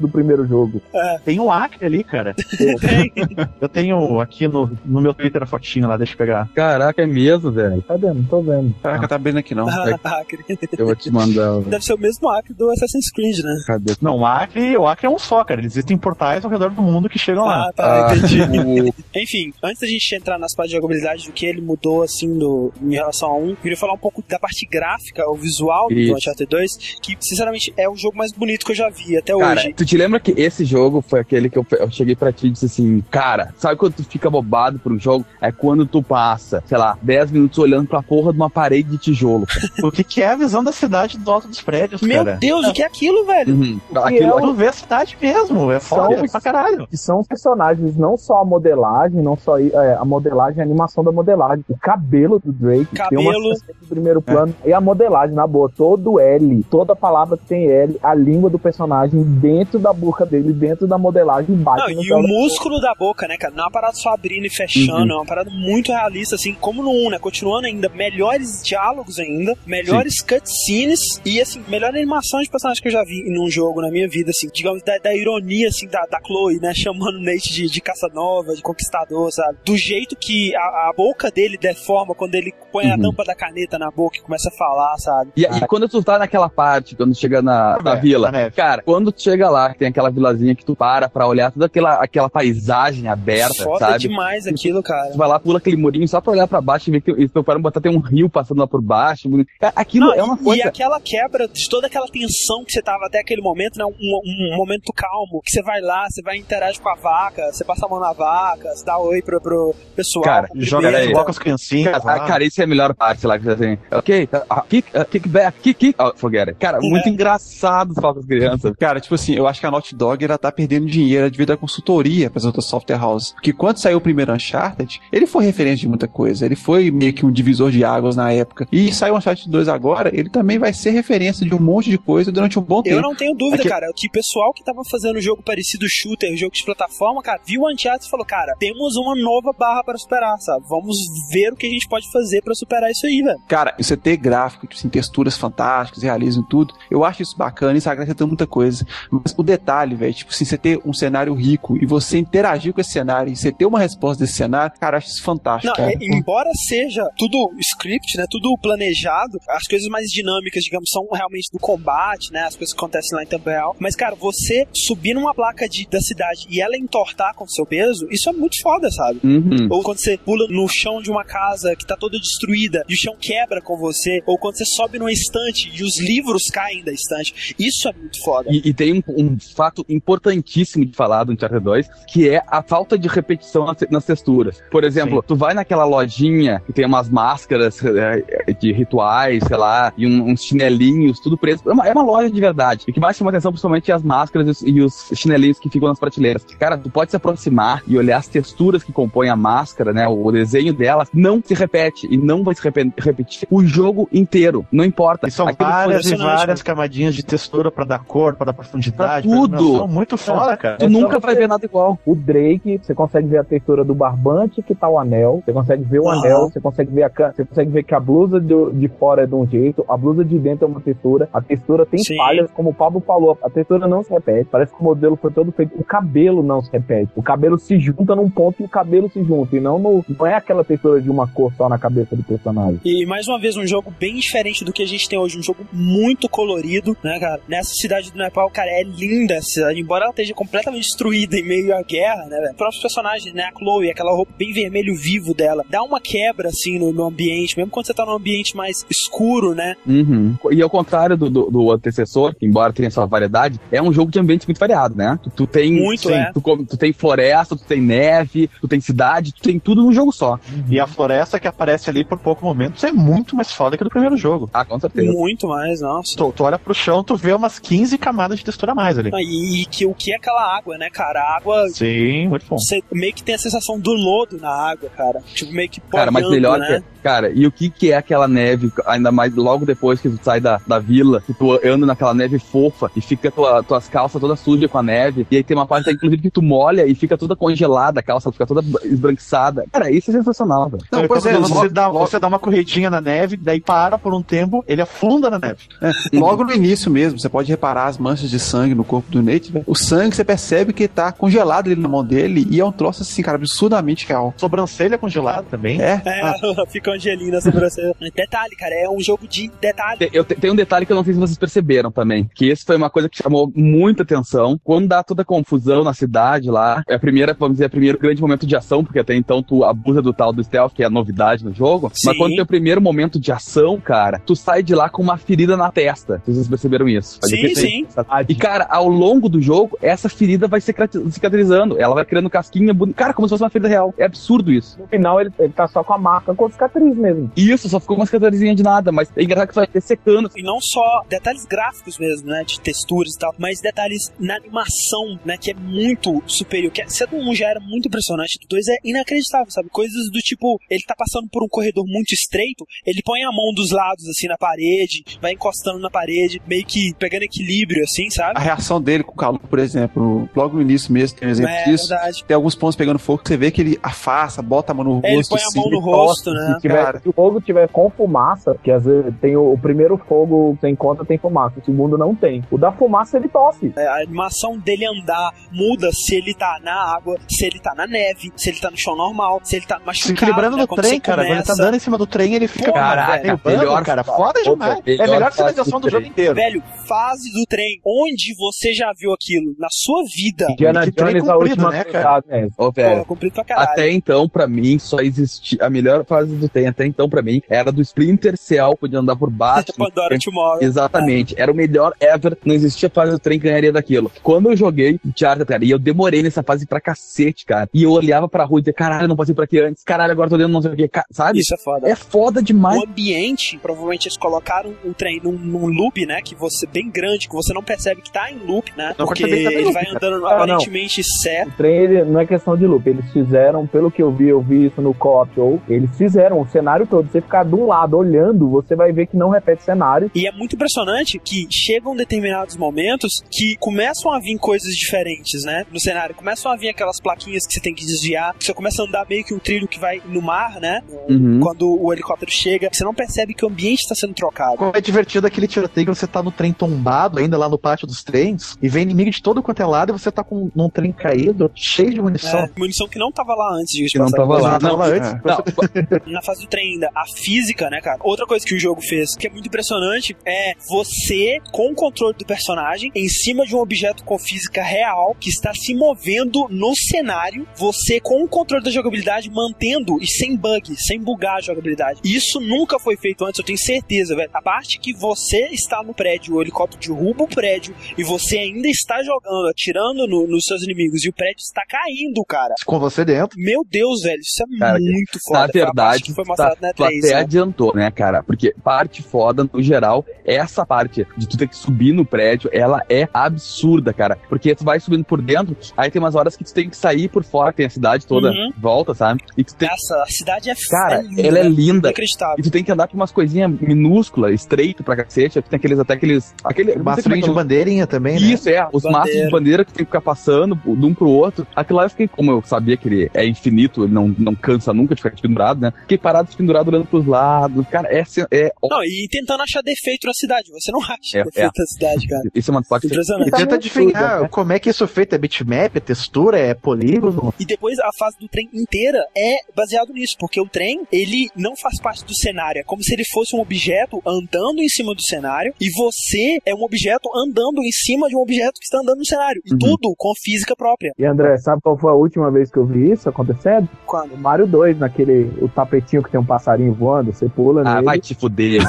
do primeiro jogo. Tem o Acre ali, cara. Eu tenho aqui no, no meu Twitter a fotinha lá, deixa eu pegar. Caraca, é mesmo, velho. Cadê? Não tô vendo. Caraca, tá abrindo aqui não. Ah, Acre. Eu vou te mandar. Deve ser o mesmo Acre do Assassin's Creed, né? Cadê? Não, o Acre, o Acre é um só, cara. Existem portais ao redor do mundo que chegam lá. Ah, tá, Ah, entendi. o- Enfim, antes da gente entrar nas partes de jogabilidade, do que ele mudou, assim, do, em relação a um, eu queria falar um pouco da parte gráfica, o visual do Isso. Uncharted 2, que, sinceramente, é o jogo mais bonito que eu já vi até Cara, hoje. Tu te lembra que esse jogo foi aquele que eu, eu cheguei pra ti e disse assim, cara, sabe quando tu fica bobado por um jogo? É quando tu passa, sei lá, 10 minutos olhando pra porra de uma parede de tijolo. O que, que é a visão da cidade do alto dos prédios, Meu cara? Deus, o que é aquilo, velho? Uhum. Aquilo, é Tu vê a cidade mesmo, é foda São- pra caralho. que são os personagens, não só a modelagem, não só é, a modelagem, a animação da modelagem, o cabelo do Drake, tem uma Cabelo. no primeiro plano, e a modelagem, na boa, todo L, toda palavra que tem L, a língua do personagem dentro da boca dele, dentro da modelagem, bate Não, e o músculo da boca, né, cara? Não é uma parada só abrindo e fechando, Uhum. é uma parada muito realista, assim, como no 1, né? Continuando ainda, melhores diálogos ainda, melhores cutscenes e, assim, melhor animação de personagem que eu já vi num jogo na minha vida, assim, digamos, da, da ironia, assim, da, da Chloe, né? Chamando o Nate de, de caça-nova, de conquistador, sabe? Do jeito que a, a boca dele deforma quando ele põe a Uhum. tampa da caneta na boca e começa a falar, sabe? E, e quando tu tá naquela parte, quando chega na, na É, vila, na neve. cara, quando tu chega lá, que tem aquela vilazinha que tu para pra olhar toda aquela, aquela paisagem aberta, Foda sabe? demais aquilo, cara. Tu vai lá, pula aquele murinho só pra olhar pra baixo e ver que eles preparam botar tem um rio passando lá por baixo. Aquilo Não, é uma coisa. E aquela quebra de toda aquela tensão que você tava até aquele momento, né? Um, um momento calmo, que você vai lá, você vai interagir com a vaca, você passa a mão na vaca, você dá oi pro, pro pessoal. Cara. Joga futebol com as criancinhas. Cara, lá. cara, isso é a melhor parte lá que você tem. Ok, uh, kick, uh, kick back, kick, kick. Oh, forget it. Cara, muito engraçado falar com as crianças. Cara, tipo assim, eu acho que a Naughty Dog ela tá perdendo dinheiro devido à consultoria para as outras software houses. Porque quando saiu o primeiro Uncharted, ele foi referência de muita coisa. Ele foi meio que um divisor de águas na época. E saiu o Uncharted 2 agora, ele também vai ser referência de um monte de coisa durante um bom tempo. Eu não tenho dúvida, Aqui- cara, que o pessoal que tava fazendo jogo parecido shooter, jogo de plataforma, cara, viu o Uncharted e falou, cara, temos uma nova barra para superar, sabe? Vamos ver o que a gente pode fazer pra superar isso aí, velho. Cara, você ter gráfico, tipo assim, texturas fantásticas, realismo e tudo, eu acho isso bacana, isso acrescenta muita coisa. Mas o detalhe, velho, tipo assim, você ter um cenário rico e você interagir com esse cenário e você ter uma resposta desse cenário, cara, acho isso fantástico. Não, é- embora seja tudo script, né, tudo planejado, as coisas mais dinâmicas, digamos, são realmente do combate, né, as coisas que acontecem lá em tempo real. Mas, cara, você subir numa placa de, da cidade e ela entortar com o seu peso, isso é muito foda, sabe? Uhum. Ou quando você pula no chão de uma casa que tá toda destruída e o chão quebra com você, ou quando você sobe numa estante e os livros caem da estante. Isso é muito foda. E, e tem um, um fato importantíssimo de falar do Uncharted 2, que é a falta de repetição nas, texturas. Por exemplo, tu vai naquela lojinha que tem umas máscaras é, de rituais, sei lá, e um- uns chinelinhos, tudo preso. É uma, é uma loja de verdade. E o que mais chama atenção, principalmente, é as máscaras e os, os chinelinhos que ficam nas prateleiras. Cara, tu pode se aproximar e olhar as texturas que compõem a máscara, né? O, desenho delas não se repete e não vai se repe- repetir o jogo inteiro. Não importa. E são Aquilo várias e várias camadinhas de textura pra dar cor, pra dar profundidade. Pra tudo. Não, são muito foda, cara. Tu nunca vai ver nada igual. O Drake, você consegue ver a textura do barbante que tá o anel, você consegue ver o Aham. anel, você consegue ver a ca- você consegue ver que a blusa do- de fora é de um jeito, a blusa de dentro é uma textura, a textura tem Sim. falhas, como o Pablo falou, a textura não se repete, parece que o modelo foi todo feito, o cabelo não se repete, o cabelo se junta num ponto e o cabelo se junta, e não no, não é aquela textura de uma cor só na cabeça do personagem. E mais uma vez, um jogo bem diferente do que a gente tem hoje. Um jogo muito colorido, né, cara? Nessa cidade do Nepal, cara, é linda essa cidade. Embora ela esteja completamente destruída em meio à guerra, né? Os próprios personagens, né? A Chloe, aquela roupa bem vermelho vivo dela, dá uma quebra, assim, no, no ambiente. Mesmo quando você tá num ambiente mais escuro, né? Uhum. E ao contrário do, do, do antecessor, embora tenha sua variedade, é um jogo de ambientes muito variado, né? Tu, tu tem. Muito, sim, é. tu, tu tem floresta, tu tem neve, tu tem cidade, tu tem tudo num jogo só. E a floresta que aparece ali por pouco momentos é muito mais foda que do primeiro jogo. Ah, com certeza. Muito mais, nossa. Tu, tu olha pro chão, tu vê umas 15 camadas de textura a mais ali. Ah, E, e que, o que é aquela água, né, cara? A água. Sim, muito bom. Você meio que tem a sensação do lodo na água, cara. Tipo, meio que Cara, mas melhor né? que. Cara, e o que, que é aquela neve, ainda mais logo depois que tu sai da, da vila, que tu anda naquela neve fofa e fica tua, tuas calças toda suja com a neve, e aí tem uma parte, inclusive, que tu molha e fica toda congelada, a calça fica toda esbranquiçada. Cara, isso é sensacional, velho. Não, pois é, você, logo- dá, logo- você dá uma corridinha na neve, daí para por um tempo, ele afunda na neve. É, logo no início mesmo, você pode reparar as manchas de sangue no corpo do Nate, velho. O sangue, você percebe que tá congelado ali na mão dele e é um troço assim, cara, absurdamente real. Sobrancelha congelada também. É? É, fica angelina na sobrancelha. Detalhe, cara, é um jogo de detalhe. Eu te- tem um detalhe que eu não sei se vocês perceberam também, que esse foi uma coisa que chamou muita atenção. Quando dá toda a confusão na cidade lá, é a primeira, vamos dizer, o primeiro grande momento de ação, porque até então tu abusa do tal do stealth, que é a novidade no jogo. Mas Sim. quando tem o primeiro momento de ação, cara, tu sai de lá com uma ferida na testa. Vocês perceberam isso? Sim, sim. E cara, ao longo do jogo, essa ferida vai cicatri- cicatrizando. Ela vai criando casquinha bonita. Cara, como se fosse uma ferida real. É absurdo isso. No final, ele, ele tá só com a marca com cicatriz mesmo. Isso, só ficou uma cicatrizinha de nada, mas é engraçado que vai ter secando. E não só detalhes gráficos mesmo, né? De texturas e tal, mas detalhes na animação, né? Que é muito superior. Que se a do 1 já era muito impressionante, do 2 é inacreditável, sabe? Coisas do tipo, ele tá passando por um corredor muito estreito, ele põe a mão dos lados, assim, na parede, vai encostando na parede, meio que pegando equilíbrio, assim, sabe? A reação dele com o calor, por exemplo, logo no início mesmo tem um exemplo É, disso. verdade. Tem alguns pontos pegando fogo que você vê que ele afasta, bota a mão no É, ele rosto. põe a assim, mão no ele rosto, tosse, né? Se, tiver- Cara, se o fogo tiver com fumaça, que às vezes tem o, o primeiro fogo que você encontra tem fumaça, o segundo não tem. O da fumaça ele tosse. É, a animação dele andar muda se ele tá na água, se ele tá na neve, se ele tá no chão normal, se ele tá Se machucado. equilibrando né? no Quando trem, cara. Quando ele tá andando em cima do trem, ele fica. Caraca, melhor cara. Foda demais. É melhor a finalização do do jogo inteiro. Velho, fase do trem. Onde você já viu aquilo na sua vida? Indiana Jones, a última né, cara? né? Ô, velho. cumprido pra caralho. Até então, pra mim, só existia. A melhor fase do trem, até então, pra mim, era do Splinter Cell, podia andar por baixo. Pandora Tomorrow. Exatamente, era o melhor ever, não existia fase do trem que ganharia daquilo. Quando eu joguei Uncharted, cara, e eu demorei nessa fase pra cacete, cara, e eu olhava pra rua e dizia, caralho, eu não passei por aqui antes, caralho, agora tô dentro não sei o que, sabe? Isso é foda. É foda demais. O ambiente, provavelmente eles colocaram o trem num, num loop, né? Que você, bem grande, que você não percebe que tá em loop, né? Não, Porque tá ele loop, vai cara. andando Ah, não. aparentemente certo. O trem ele, não é questão de loop. Eles fizeram, pelo que eu vi, eu vi isso no co-op show. Eles fizeram o cenário todo. Você ficar de um lado olhando, você vai ver que não repete cenário. E é muito impressionante que chegam determinados momentos que começam a vir coisas diferentes, né? No cenário. Começam a vir aquelas plaquinhas que você tem que desviar. que Você começa a andar meio que um trilho que vai no mar, né? Uhum. Quando o helicóptero chega, você não percebe que o ambiente está sendo trocado. Como é divertido aquele tiroteio que você tá no trem tombado, ainda lá no pátio dos trens, e vem inimigo de todo quanto é lado, e você tá com num trem caído, cheio de munição. É, munição que não tava lá antes, Que não de tava lá. Não, Não, lá antes. Não, na fase do trem ainda, a física, né, cara? Outra coisa que o jogo fez, que é muito impressionante, é você, com o controle do personagem, em cima de um objeto com física real, que está se movendo no cenário, você, com o controle da jogabilidade, mantendo e sem bug, sem bugar a jogabilidade. Isso nunca foi feito antes, eu tenho certeza, velho. A parte que você está no prédio, o helicóptero derruba o prédio, e você ainda está jogando, atirando no- nos seus inimigos, e o prédio está caindo, cara. Com você dentro. Meu Deus, velho, isso é Cara, muito foda. Na verdade, foi tá, mostrado na tu 3, até né? adiantou, né, cara? Porque parte foda, no geral, essa parte de tu ter que subir no prédio, ela é absurda, cara. Porque tu vai subindo por dentro, aí tem umas horas que tu tem que sair por fora, tem a cidade toda Uhum. em volta, sabe? E tu tem. Essa, a cidade é Cara, é linda, ela é linda. Inacreditável. E tu tem que andar por umas coisinhas minúsculas, estreito pra cacete. Tem aqueles, até aqueles. Aquele, como é é de bandeirinha também, né? Isso, é. Os Bandeira. maços de bandeira que tem que ficar passando de um pro outro. Aquilo lá eu fiquei, como eu sabia que ele é infinito, ele não, não cansa nunca de ficar pendurado, né? Fiquei parado pendurado olhando pros lados. Cara, é. é Não, e tentando achar defeito na cidade. Você não acha É, defeito é. na cidade, cara. isso é uma parte Impressionante. E tenta adivinhar como é que isso é feito. É bitmap, é textura, é polígono. E depois a fase do trem inteira é baseado nisso, porque o trem, ele não faz parte do cenário, é como se ele fosse um objeto andando em cima do cenário e você é um objeto andando em cima de um objeto que está andando no cenário. E Uhum. tudo com física própria. E André, sabe qual foi a última vez que eu vi isso acontecendo? Quando? No Mario 2, naquele o tapetinho que tem um passarinho voando, você pula Ah, nele. vai te fuder.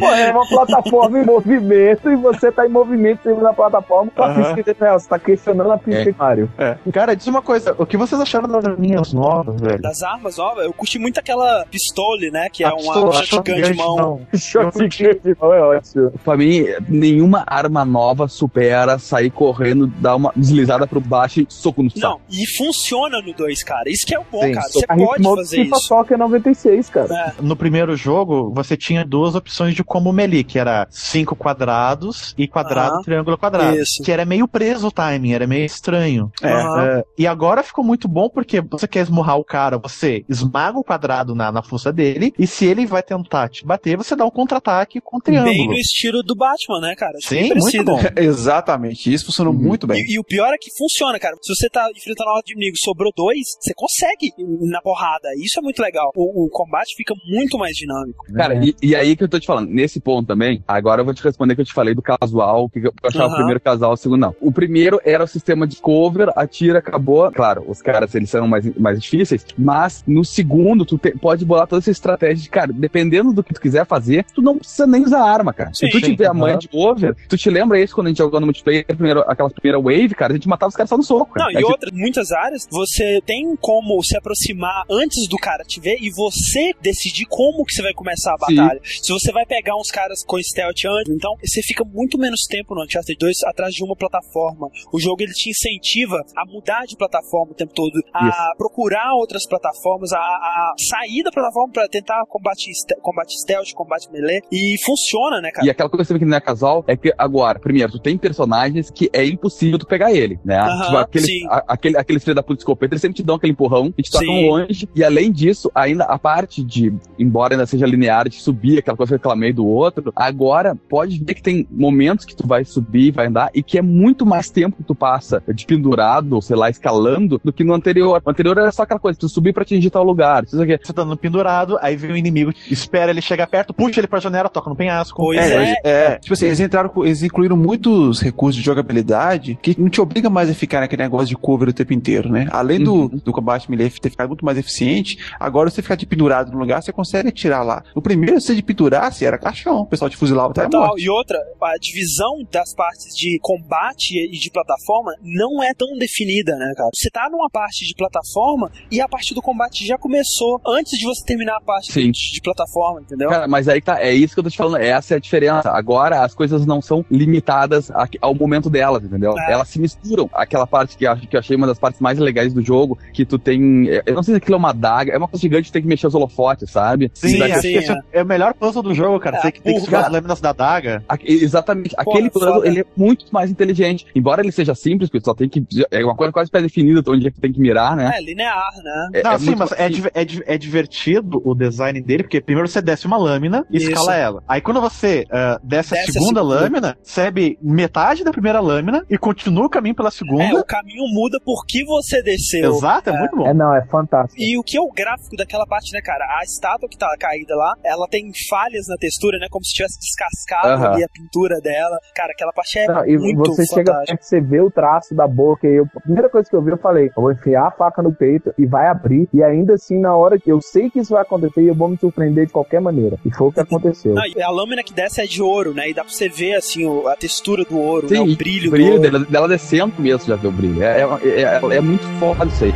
Pô, é uma plataforma em movimento e você tá em movimento em cima da plataforma com a Aham. física de real. Você tá questionando a física É. de Mario. Cara, diz uma coisa. O que vocês acharam das arminhas novas, velho? Das armas, ó, eu curti muito aquela pistole, né? Que é A uma pistola, shotgun de mão. não. Shotgun de mão é ótimo. Pra mim, nenhuma arma nova supera sair correndo, dar uma deslizada pro baixo e soco no saco. Não, e funciona no 2, cara. Isso que é o bom, Sim, cara. Você pode fazer isso. Soccer 96, cara. É. No primeiro jogo, você tinha duas opções de como melee, que era cinco quadrados e quadrado, triângulo, quadrado. Isso. Que era meio preso o timing, era meio estranho. É. É, e agora ficou muito bom porque você quer esmurrar o cara, você esmaga o quadrado na, na força dele, e se ele vai tentar te bater, você dá um contra-ataque com o triângulo. Bem no estilo do Batman, né, cara? Acho Sim, bem muito bom. Exatamente, isso funcionou muito bem. E, e o pior é que funciona, cara. Se você tá enfrentando uma hora de inimigo sobrou dois, você consegue ir na porrada. Isso é muito legal. O, o combate fica muito mais dinâmico. Cara, e, e aí que eu tô te falando, nesse ponto também, agora eu vou te responder que eu te falei do casual, que eu achava Aham. o primeiro casal, o segundo não. O primeiro era o sistema de cover, atira, acabou. Claro, os caras, eles são mais, mais difíceis, mas no segundo, tu te- pode bolar toda essa estratégia de, cara, dependendo do que tu quiser fazer, tu não precisa nem usar arma, cara. Sim. Se tu tiver a manha de cover, Tu te lembra isso quando a gente jogou no multiplayer, primeiro, aquela primeira wave, cara? A gente matava os caras só no soco. Não, cara. e Aí, outra, muitas áreas, você tem como se aproximar antes do cara te ver e você decidir como que você vai começar a Sim. batalha. Se você vai pegar uns caras com stealth antes, então você fica muito menos tempo no Uncharted 2 atrás de uma plataforma. O jogo ele te incentiva a mudar de plataforma o tempo todo, a Isso. procurar outras plataformas, a, a sair da plataforma pra tentar combate, combate stealth, combate melee e funciona, né, cara? E aquela coisa que você vê que não é casal é que agora, primeiro, tu tem personagens que é impossível tu pegar ele, né? Tipo, aquele, a- aquele, aquele filho da puta escopeta, eles sempre te dão aquele empurrão e te tocam longe. E além disso, ainda a parte de, embora ainda seja linear, de subir, aquela coisa que reclamei do outro, agora pode ver que tem momentos que tu vai subir, vai andar, e que é muito mais tempo que tu passa de pendurado, ou sei lá, escalando, do que no anterior. O anterior era só aquela coisa, tu subir pra atingir tal lugar. Isso aqui. Você tá no pendurado, aí vem o inimigo, espera ele chegar perto, puxa ele pra janela, toca no penhasco. Pois É, é. mas, é, tipo assim, eles entraram, com- eles incluíram muitos recursos de jogabilidade que não te obriga mais a ficar naquele negócio de cover o tempo inteiro, né? Além do, Uhum. do combate melee ter ficado muito mais eficiente, agora você ficar de pendurado no lugar, você consegue atirar lá. No primeiro, você de pendurasse, era caixão, o pessoal te fuzilava até Total. E outra, a divisão das partes de combate e de plataforma não é tão definida, né, cara? Você tá numa parte de plataforma e a parte do combate já começou antes de você terminar a parte Sim. de, de plataforma, entendeu? Cara, mas aí tá, é isso que eu tô te falando, essa é a diferença. Agora as coisas não são limitadas a- ao momento delas, entendeu? É. Elas se misturam. Aquela parte que eu acho que eu achei uma das partes mais legais do jogo, que tu tem. Eu não sei se aquilo é uma daga, é uma coisa gigante que tem que mexer os holofotes, sabe? Sim, acho que esse é o melhor puzzle do jogo, cara. É, Você que tem que segurar as lâminas da daga. Aque- Exatamente. Aquele Porra, puzzle, ele é muito mais inteligente. Embora ele seja simples, porque tu só tem que. É uma coisa quase pré-definida onde é que tu tem que mirar, né? É, linear, né? É- não, é sim, mas é, div- é é divertido o design dele, porque primeiro você desce uma lâmina e Isso. escala ela. Aí quando você ah, desce, Desce a a segunda segunda. lâmina, recebe metade da primeira lâmina e continua o caminho pela É, segunda. o caminho muda porque você desceu. Exato, é, muito bom. É, não, é fantástico. E o que é o gráfico daquela parte, né, cara? A estátua que tá caída lá, ela tem falhas na textura, né? Como se tivesse descascado Aham. ali a pintura dela. Cara, aquela parte é Não, e muito você chega fantástica. você vê o traço da boca. E eu, a primeira coisa que eu vi, eu falei: eu vou enfiar a faca no peito e vai abrir. E ainda assim, na hora que eu sei que isso vai acontecer, eu vou me surpreender de qualquer maneira. E foi o que aconteceu. Não, e a lâmina que desce é de ouro, né? E dá pra você ver, assim, o- a textura do ouro, né? Sim, O brilho, o brilho do dela, dela descendo mesmo, já vê o brilho. É, é, é, é muito foda isso aí.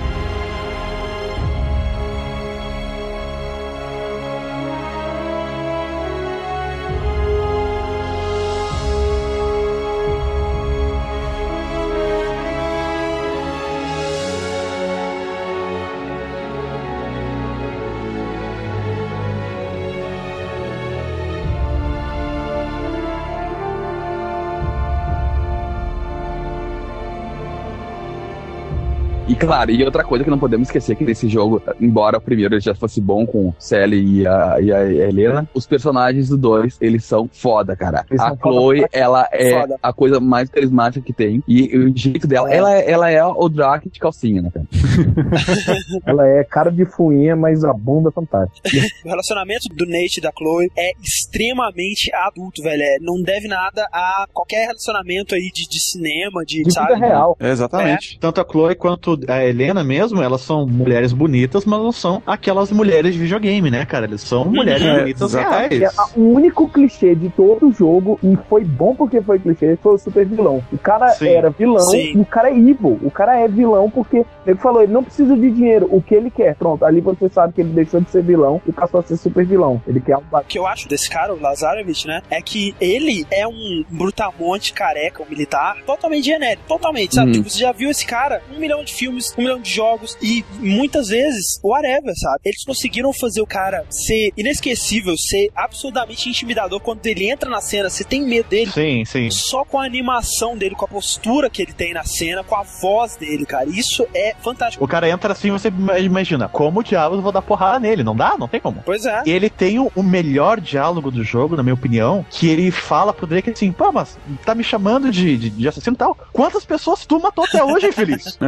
Claro, e outra coisa que não podemos esquecer que nesse jogo, embora o primeiro ele já fosse bom com o Sally e a, e a Helena, os personagens do dois, eles são foda, cara. Eles a Chloe, ela é Foda. a coisa mais carismática que tem. E o jeito dela, É. ela, é- ela é o Drake de calcinha, né, cara? Ela é cara de fuinha, mas a bunda é fantástica. O relacionamento do Nate e da Chloe é extremamente adulto, velho. É, não deve nada a qualquer relacionamento aí de, de cinema, de, De sabe? vida real. É, exatamente. Tanto a Chloe quanto a Helena mesmo, elas são mulheres bonitas, mas não são aquelas mulheres de videogame, né, cara? Eles são mulheres É, bonitas exatamente. reais. É, o único clichê de todo o jogo, e foi bom porque foi clichê, foi o super vilão. O cara Sim. era vilão Sim. e o cara é evil. O cara é vilão porque ele falou, ele não precisa de dinheiro, o que ele quer. Pronto, ali você sabe que ele deixou de ser vilão e passou a ser super vilão. Ele quer um O que eu acho desse cara, o Lazarevich, né? É que ele é um brutamonte careca, um militar, totalmente genérico, totalmente, sabe? Uhum. Tipo, você já viu esse cara, um milhão de filmes, um milhão de jogos, e muitas vezes, whatever, sabe? Eles conseguiram fazer o cara ser inesquecível, ser absurdamente intimidador. Quando ele entra na cena, você tem medo dele. Sim, sim. Só com a animação dele, com a postura que ele tem na cena, com a voz dele, cara. Isso é fantástico. O cara entra assim, você imagina, como diabos eu vou dar porrada nele? Não dá? Não tem como. Pois é. Ele tem o, melhor diálogo do jogo, na minha opinião, que ele fala pro Drake assim, pô, mas tá me chamando de, de, de assassino e tal. Quantas pessoas tu matou até hoje, infeliz?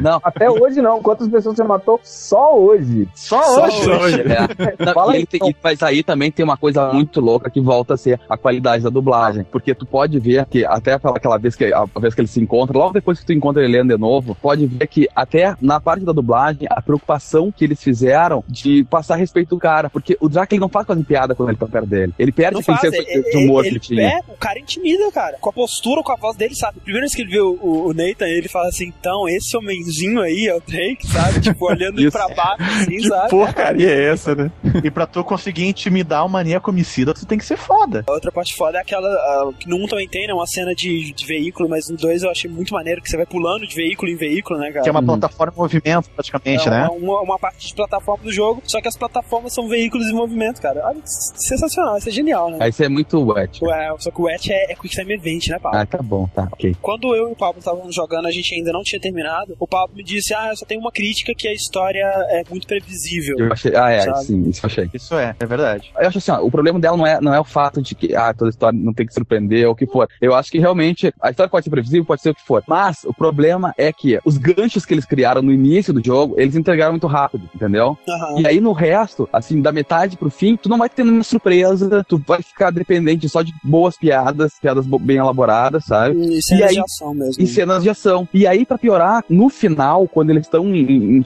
Não, Até hoje não. Quantas pessoas você matou só hoje? Só, Só hoje. hoje, é. Não, Fala e aí, ele tem- e- mas aí também tem uma coisa muito louca que volta a ser a qualidade da dublagem. Porque tu pode ver que até aquela- vez que, a vez que ele se encontra, logo depois que tu encontra ele lendo de novo, pode ver que até na parte da dublagem, a preocupação que eles fizeram de passar a respeito do cara. Porque o Drac ele não faz quase piada quando ele tá perto dele. Ele perde Não aquele faz, senso de humor ele, que ele tinha. É, o cara intimida, cara. Com a postura, com a voz dele, sabe? Primeiro vez que ele vê o, o, o Nathan, ele fala assim, então, esse homenzinho aí é o Drake, sabe? Tipo, olhando Isso. pra baixo, assim, Que sabe? porcaria é essa, né? E pra tu conseguir intimidar o maníaco homicida, tu tem que ser foda. A outra parte foda é aquela, que no 1 também tem, né? Uma cena de, de veículo, mas no 2 eu achei muito maneiro, que você vai pulando de veículo em veículo, né, cara? Que é uma plataforma em movimento, praticamente, É né? uma, uma parte de plataforma do jogo, só que as plataformas são veículos em movimento, cara. Olha, sensacional, isso é genial, né? Aí isso é muito wet. Ué, só que o Wet é, é Quick Time Event, né, Pablo? Ah, tá bom, tá, ok. Quando eu e o Pablo estavam jogando, a gente ainda não tinha terminado. O Pablo me disse: Ah, eu só tenho uma crítica que a história é muito previsível. Eu achei, ah, é, Sabe? sim, isso eu achei. Isso é, é verdade. Eu acho assim, ó, o problema dela não é, não é o fato de que ah, toda história não tem que surpreender ou o que for. Eu acho que realmente a história pode ser previsível, pode ser o que for. Mas o problema é que os ganchos que eles criaram no início do jogo, eles entregaram muito rápido, entendeu? Aham. E aí no resto, assim, da metade pro fim, tu não vai ter nenhuma surpresa, tu vai ficar dependente só de boas piadas, piadas bem elaboradas, sabe? E cenas aí- de ação mesmo. E cenas de ação. E aí, pra piorar, no final, quando eles estão em, em-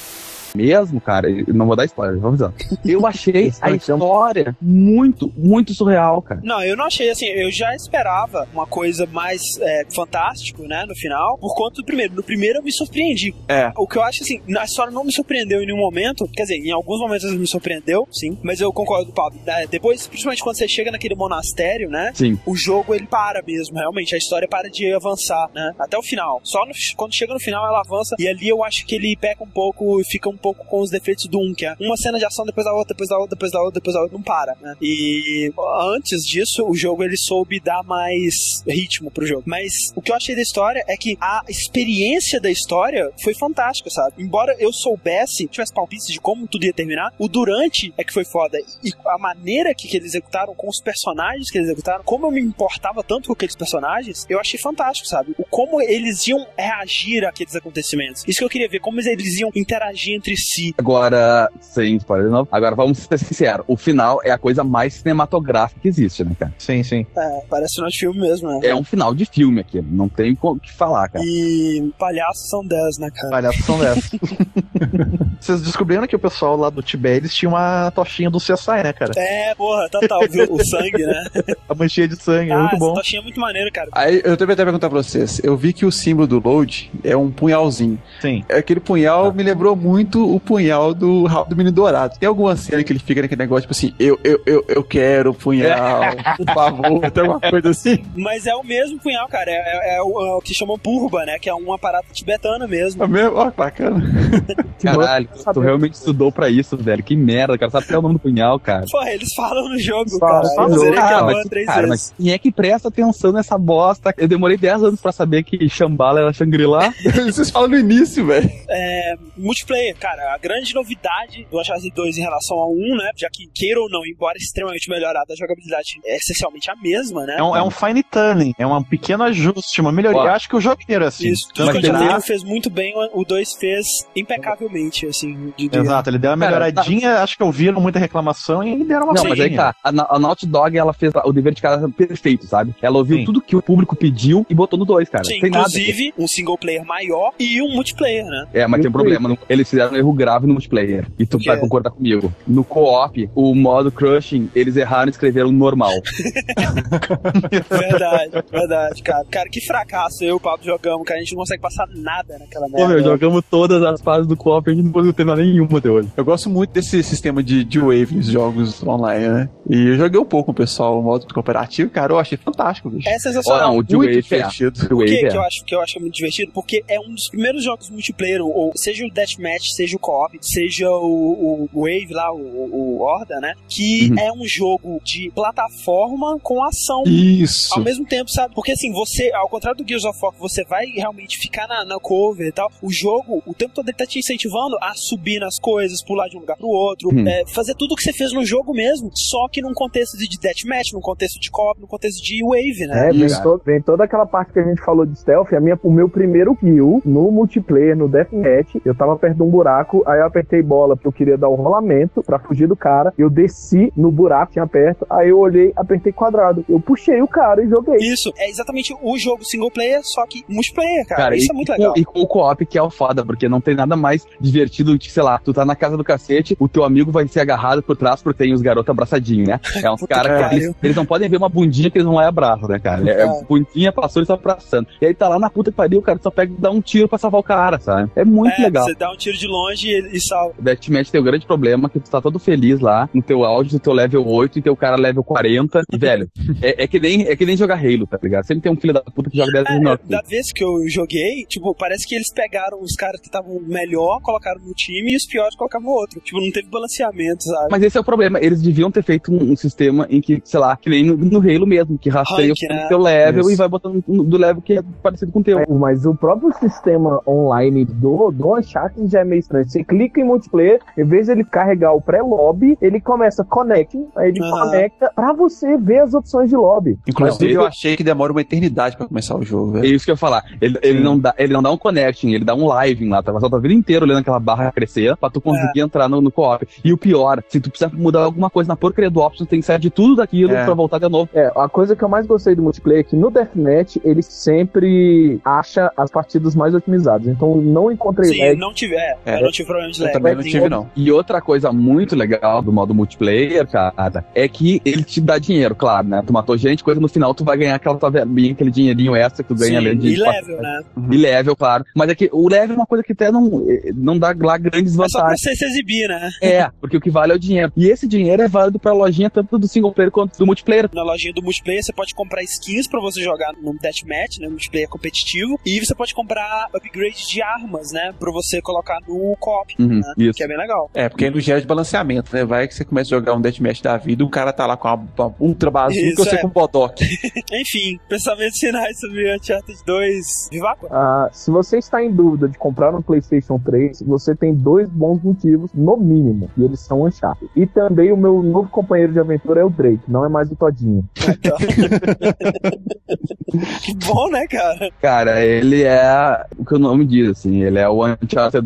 mesmo, cara, eu não vou dar spoiler, vamos lá. Eu achei a história muito, muito surreal, cara. Não, eu não achei assim, eu já esperava uma coisa mais é, fantástico, né, no final, por conta do primeiro. No primeiro eu me surpreendi. É. O que eu acho assim, a história não me surpreendeu em nenhum momento, quer dizer, em alguns momentos me surpreendeu, sim, mas eu concordo com o Pablo. né, Depois, principalmente quando você chega naquele monastério, né, Sim. o jogo ele para mesmo, realmente, a história para de avançar, né, até o final. Só no- quando chega no final ela avança, e ali eu acho que ele peca um pouco e fica um pouco com os defeitos do 1, que é uma cena de ação depois da outra, depois da outra, depois da outra, depois da outra, não para, né. E antes disso, o jogo ele soube dar mais ritmo pro jogo. Mas o que eu achei da história é que a experiência da história foi fantástica, sabe? Embora eu soubesse, tivesse palpites de como tudo ia terminar, o durante é que foi foda. E a maneira que, que eles executaram, com os personagens que eles executaram, como eu me importava tanto com aqueles personagens, eu achei fantástico, sabe? O como eles iam reagir àqueles acontecimentos. Isso que eu queria ver, como eles iam interagir entre si. Agora, sem spoiler de novo, agora vamos ser sinceros, o final é a coisa mais cinematográfica que existe, né, cara? Sim, sim. É, parece final de filme mesmo, né? É um final de filme aqui, não tem o que falar, cara. E palhaços são 10, né, cara? Palhaços são dessas. Vocês descobriram que o pessoal lá do Tibete eles tinham uma tochinha do CSI, né, cara? É, porra, total, viu? O sangue, né? A manchinha de sangue, é ah, muito essa bom. tochinha é muito maneiro, cara. Aí eu também até perguntar pra vocês. Eu vi que o símbolo do load é um punhalzinho. Sim. Aquele punhal me lembrou muito o punhal do Rabo do Menino Dourado. Tem alguma cena que ele fica naquele negócio, tipo assim, eu, eu, eu, eu quero o punhal, por favor, tem alguma coisa assim? Mas é o mesmo punhal, cara. É, é- é o, é o que chamam purba, né? Que é uma parada tibetana mesmo. É mesmo? Ó, que bacana. Caralho, tu realmente estudou pra isso, velho. Que merda, cara. Sabe até o nome do punhal, cara. Porra, eles falam no jogo, Fala, cara. fala. Eu zerei Ah, mas, três cara, vezes. mas quem é que presta atenção nessa bosta? Eu demorei 10 anos pra saber que Shambhala era Shangri-La. Vocês falam no início, velho. É, multiplayer, cara, a grande novidade do Uncharted 2 em relação ao 1, né? Já que, queira ou não, embora extremamente melhorada, a jogabilidade é essencialmente a mesma, né? É um, é um fine tuning, é um pequeno ajuste, uma melhoria. Ó. Eu acho que o jogo inteiro é assim. Isso, tudo que o Uncharted fez muito bem, o 2 fez impecavelmente, assim. De, de- Exato, ele deu uma Cara, melhoradinha, acho que ouviram muita reclamação e deram uma Não, mas aí tá. A, a Naughty Dog, ela fez o dever de casa perfeito, sabe? Ela ouviu Sim. tudo que o público pediu e botou no 2, cara. Sim, Tem nada. inclusive um single player maior e um multiplayer, né? É, mas tem um problema. não- Eles fizeram erro grave no multiplayer. E tu O vai concordar comigo. No co-op, o modo crushing, eles erraram e escreveram normal. Verdade, verdade, cara. Cara, que fracasso eu e o Pablo jogamos, cara. A gente não consegue passar nada naquela Pô, meu, merda. jogamos todas as fases do co-op e a gente não conseguiu terminar nenhuma até hoje. Eu gosto muito desse sistema de, de wave nos jogos online, né? E eu joguei um pouco com o pessoal, o modo cooperativo, cara, eu achei fantástico, bicho. É sensacional. não, o de Muito Wave é. divertido. O Por Wave que, é. que eu acho que eu acho muito divertido? Porque é um dos primeiros jogos multiplayer, ou seja o Deathmatch, seja seja o co-op, seja o, o Wave lá, o, o Horda, né? Que Uhum. é um jogo de plataforma com ação. Isso. Ao mesmo tempo, sabe? Porque assim, você, ao contrário do Gears of War, você vai realmente ficar na, na cover e tal, o jogo, o tempo todo ele tá te incentivando a subir nas coisas, pular de um lugar pro outro, Hum. é, fazer tudo o que você fez no jogo mesmo, só que num contexto de deathmatch, num contexto de co-op, num contexto de wave, né? É, vem, to- vem toda aquela parte que a gente falou de stealth. A minha, o meu primeiro kill no multiplayer, no Deathmatch, eu tava perto de um buraco, aí eu apertei bola porque eu queria dar o rolamento pra fugir do cara. Eu desci no buraco, tinha perto, aí eu olhei, apertei quadrado. Eu puxei o cara e joguei. Isso, é exatamente o jogo single player, só que multiplayer, cara. Cara, Isso e, é muito legal. e com o co-op que é o foda, porque não tem nada mais divertido do que, sei lá, tu tá na casa do cacete, o teu amigo vai ser agarrado por trás porque tem os garotos abraçadinhos, né? É uns caras que eles, eles não podem ver uma bundinha que eles vão lá e abraçam, né, cara? É, É. bundinha passou e só abraçando. E aí tá lá na puta que pariu, o cara só pega e dá um tiro pra salvar o cara, sabe? É muito é, legal. Você dá um tiro de longe e, e salva. O Deathmatch tem o grande problema que tu tá todo feliz lá, no teu auge, no teu level 8 e teu cara level 40. E, velho, é, é que nem, é que nem jogar Halo, tá ligado? Sempre tem um filho da puta que joga 10 vezes menor. que tu. Da vez que eu joguei, tipo, parece que eles pegaram os caras que estavam melhor, colocaram no time e os piores colocaram no outro. Tipo, não teve balanceamento, sabe? Mas esse é o problema. Eles deviam ter feito um, um sistema em que, sei lá, que nem no, no Halo mesmo, que rastreia Rank, o né? teu level Isso. e vai botando do level que é parecido com o teu. É, Mas o próprio sistema online do, do Uncharted já é meio estranho. Você clica em multiplayer, em vez de ele carregar o pré-lobby, ele começa connect, aí ele conecta pra você ver as opções de lobby. Inclusive, Mas eu achei que demora uma eternidade pra começar o jogo, É velho. isso que eu ia falar. Ele, ele, não dá, ele não dá um connection, ele dá um living lá. Tu vai passar a tua vida inteira olhando aquela barra crescer pra tu conseguir entrar no, no co-op. E o pior, se tu precisar mudar alguma coisa na porcaria do option, tu tem que sair de tudo daquilo É. pra voltar de novo. É, a coisa que eu mais gostei do multiplayer é que no Deathmatch ele sempre acha as partidas mais otimizadas. Então não encontrei Sim, lag. não tive, é, É. não tive problema de Eu lag. também não tive, não. E outra coisa muito legal do modo multiplayer, cara, é que ele te dá dinheiro, claro, né? Tu matou gente, coisa no final tu vai ganhar aquela tua verbinha, aquele dinheirinho extra que tu ganha Sim, além de. e level, né? E level, claro. Mas é que o level é uma coisa que até não, eh, não dá lá grandes É só pra vantagens. você se exibir, né? É, porque o que vale é o dinheiro. E esse dinheiro é válido pra lojinha tanto do single player quanto do multiplayer. Na lojinha do multiplayer você pode comprar skins pra você jogar no deathmatch, né, multiplayer competitivo, e você pode comprar upgrade de armas, né, pra você colocar no co-op, Uhum, né, isso. que é bem legal. É, porque aí não gera de balanceamento, né? Vai que você começa a jogar um deathmatch da vida, o cara tá lá com uma, uma ultra bazuca e você é. com um bodoc. Enfim, pensamentos finais sobre Uncharted 2. Vivaco? Ah, se você está em dúvida de comprar um PlayStation 3, você tem dois bons motivos, no mínimo, e eles são Uncharted. E também o meu novo companheiro de aventura é o Drake, não é mais o Todinho. Que bom, né, cara? Cara, ele é o que o nome diz, assim, ele é o Uncharted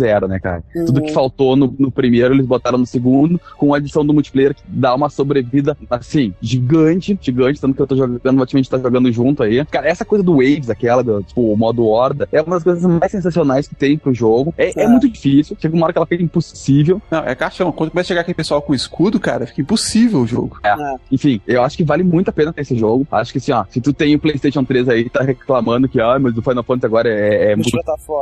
1.0, né, cara? Uhum. Tudo que faltou no, no primeiro, eles botaram no segundo, com a adição do multiplayer que dá uma sobrevida, assim, gigante, gigante, tanto que eu tô jogando, o time tá jogando junto aí. Cara, essa coisa do Waves, aquela, do, tipo, o modo Horda, é uma das coisas mais sensacionais que tem pro jogo. É, é É. muito difícil, chega uma hora que ela fica impossível. Não, é caixão. Quando começa a chegar aquele pessoal com escudo, cara, fica impossível o jogo. É. Enfim, eu acho que vale muito a pena ter esse jogo. Acho que assim, ó, se tu tem o PlayStation 3 aí e tá reclamando que, ah, mas o Final Fantasy agora é, é muito.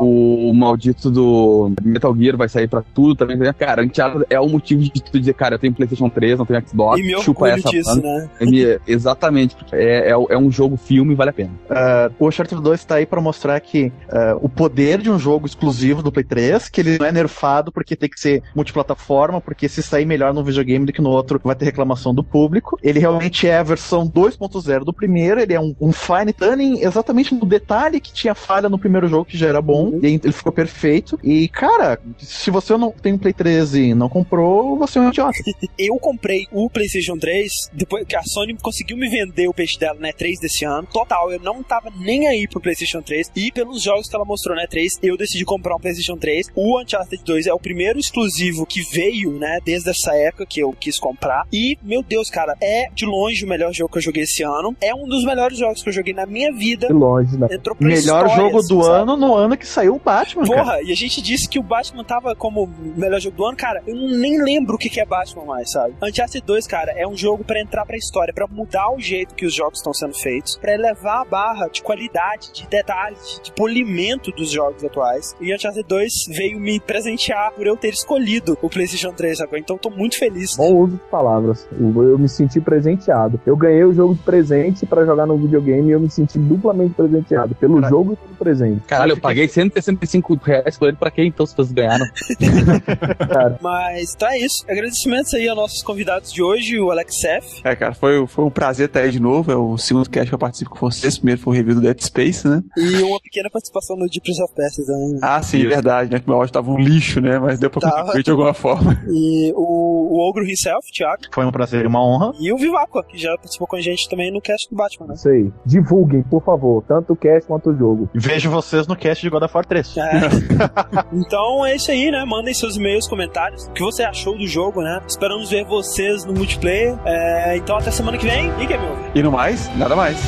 O maldito do Metal Gear vai sair pra tudo também. Cara, Uncharted é o motivo de tu dizer, cara, eu tenho PlayStation 3, não tenho Xbox, E me chupa essa disso, né? Me- exatamente. É, é, é um jogo filme, vale a pena. Ah, o Uncharted 2 tá aí pra mostrar que ah, o poder de um jogo exclusivo do Play 3, que ele não é nerfado porque tem que ser multiplataforma, porque se sair melhor num videogame do que no outro vai ter reclamação do público. Ele realmente é a versão 2.0 do primeiro, ele é um, um fine tuning exatamente no detalhe que tinha falha no primeiro jogo que já era bom, e aí ele ficou perfeito. E cara, se você não tem um Play 3 e não comprou, você é um idiota. Eu comprei o PlayStation 3 depois que a Sony conseguiu me vender o peixe dela, né, 3 desse ano. Total, eu não tava nem aí pro PlayStation 3 e pelos jogos que ela mostrou, né, 3, eu decidi comprar um PlayStation 3. O Uncharted 2 é o primeiro exclusivo que veio, né, desde essa época que eu quis comprar. E, meu Deus, cara, é de longe o melhor jogo que eu joguei esse ano. É um dos melhores jogos que eu joguei na minha vida. De longe, né? Entrou pra Melhor jogo do sabe? ano no ano que saiu o Batman, cara. Porra, e a gente disse que o Batman tava como melhor jogo do ano, cara. Eu nem lembro o que é Batman mais, sabe? Uncharted 2, cara, é um jogo pra entrar pra história, pra mudar o jeito que os jogos estão sendo feitos, pra elevar a barra de qualidade, de detalhes, de polimento dos jogos atuais. E Uncharted 2 veio me presentear por eu ter escolhido o PlayStation 3, sabe? Então tô muito feliz. Bom uso de palavras. Eu me senti presenteado. Eu ganhei o jogo de presente pra jogar no videogame e eu me senti duplamente presenteado pelo jogo e pelo presente. Caralho, eu paguei 165 reais por ele pra quê, então se vocês ganharam. Mas tá é isso. Agradecimentos aí aos nossos convidados de hoje, o Alex F. É, cara, foi, foi um prazer estar aí de novo. É o segundo cast que eu participo com vocês. Primeiro foi o review do Dead Space, né? E uma pequena participação no Deep Prince of Persia também. Ah, sim, verdade, né? Que meu áudio tava um lixo, né? Mas deu pra Tava. contribuir de alguma forma. E o, o Ogro himself, Thiago. Foi um prazer e uma honra. E o Viváqua, que já participou com a gente também no cast do Batman, né? Isso aí. Divulguem, por favor, tanto o cast quanto o jogo. Vejo vocês no cast de God of War 3. É. então é isso aí, né? Mandem seus e-mails, comentários. O que você achou do jogo, né? Esperamos ver vocês no multiplayer. É, então até semana que vem. E Game Over. E no mais, nada mais.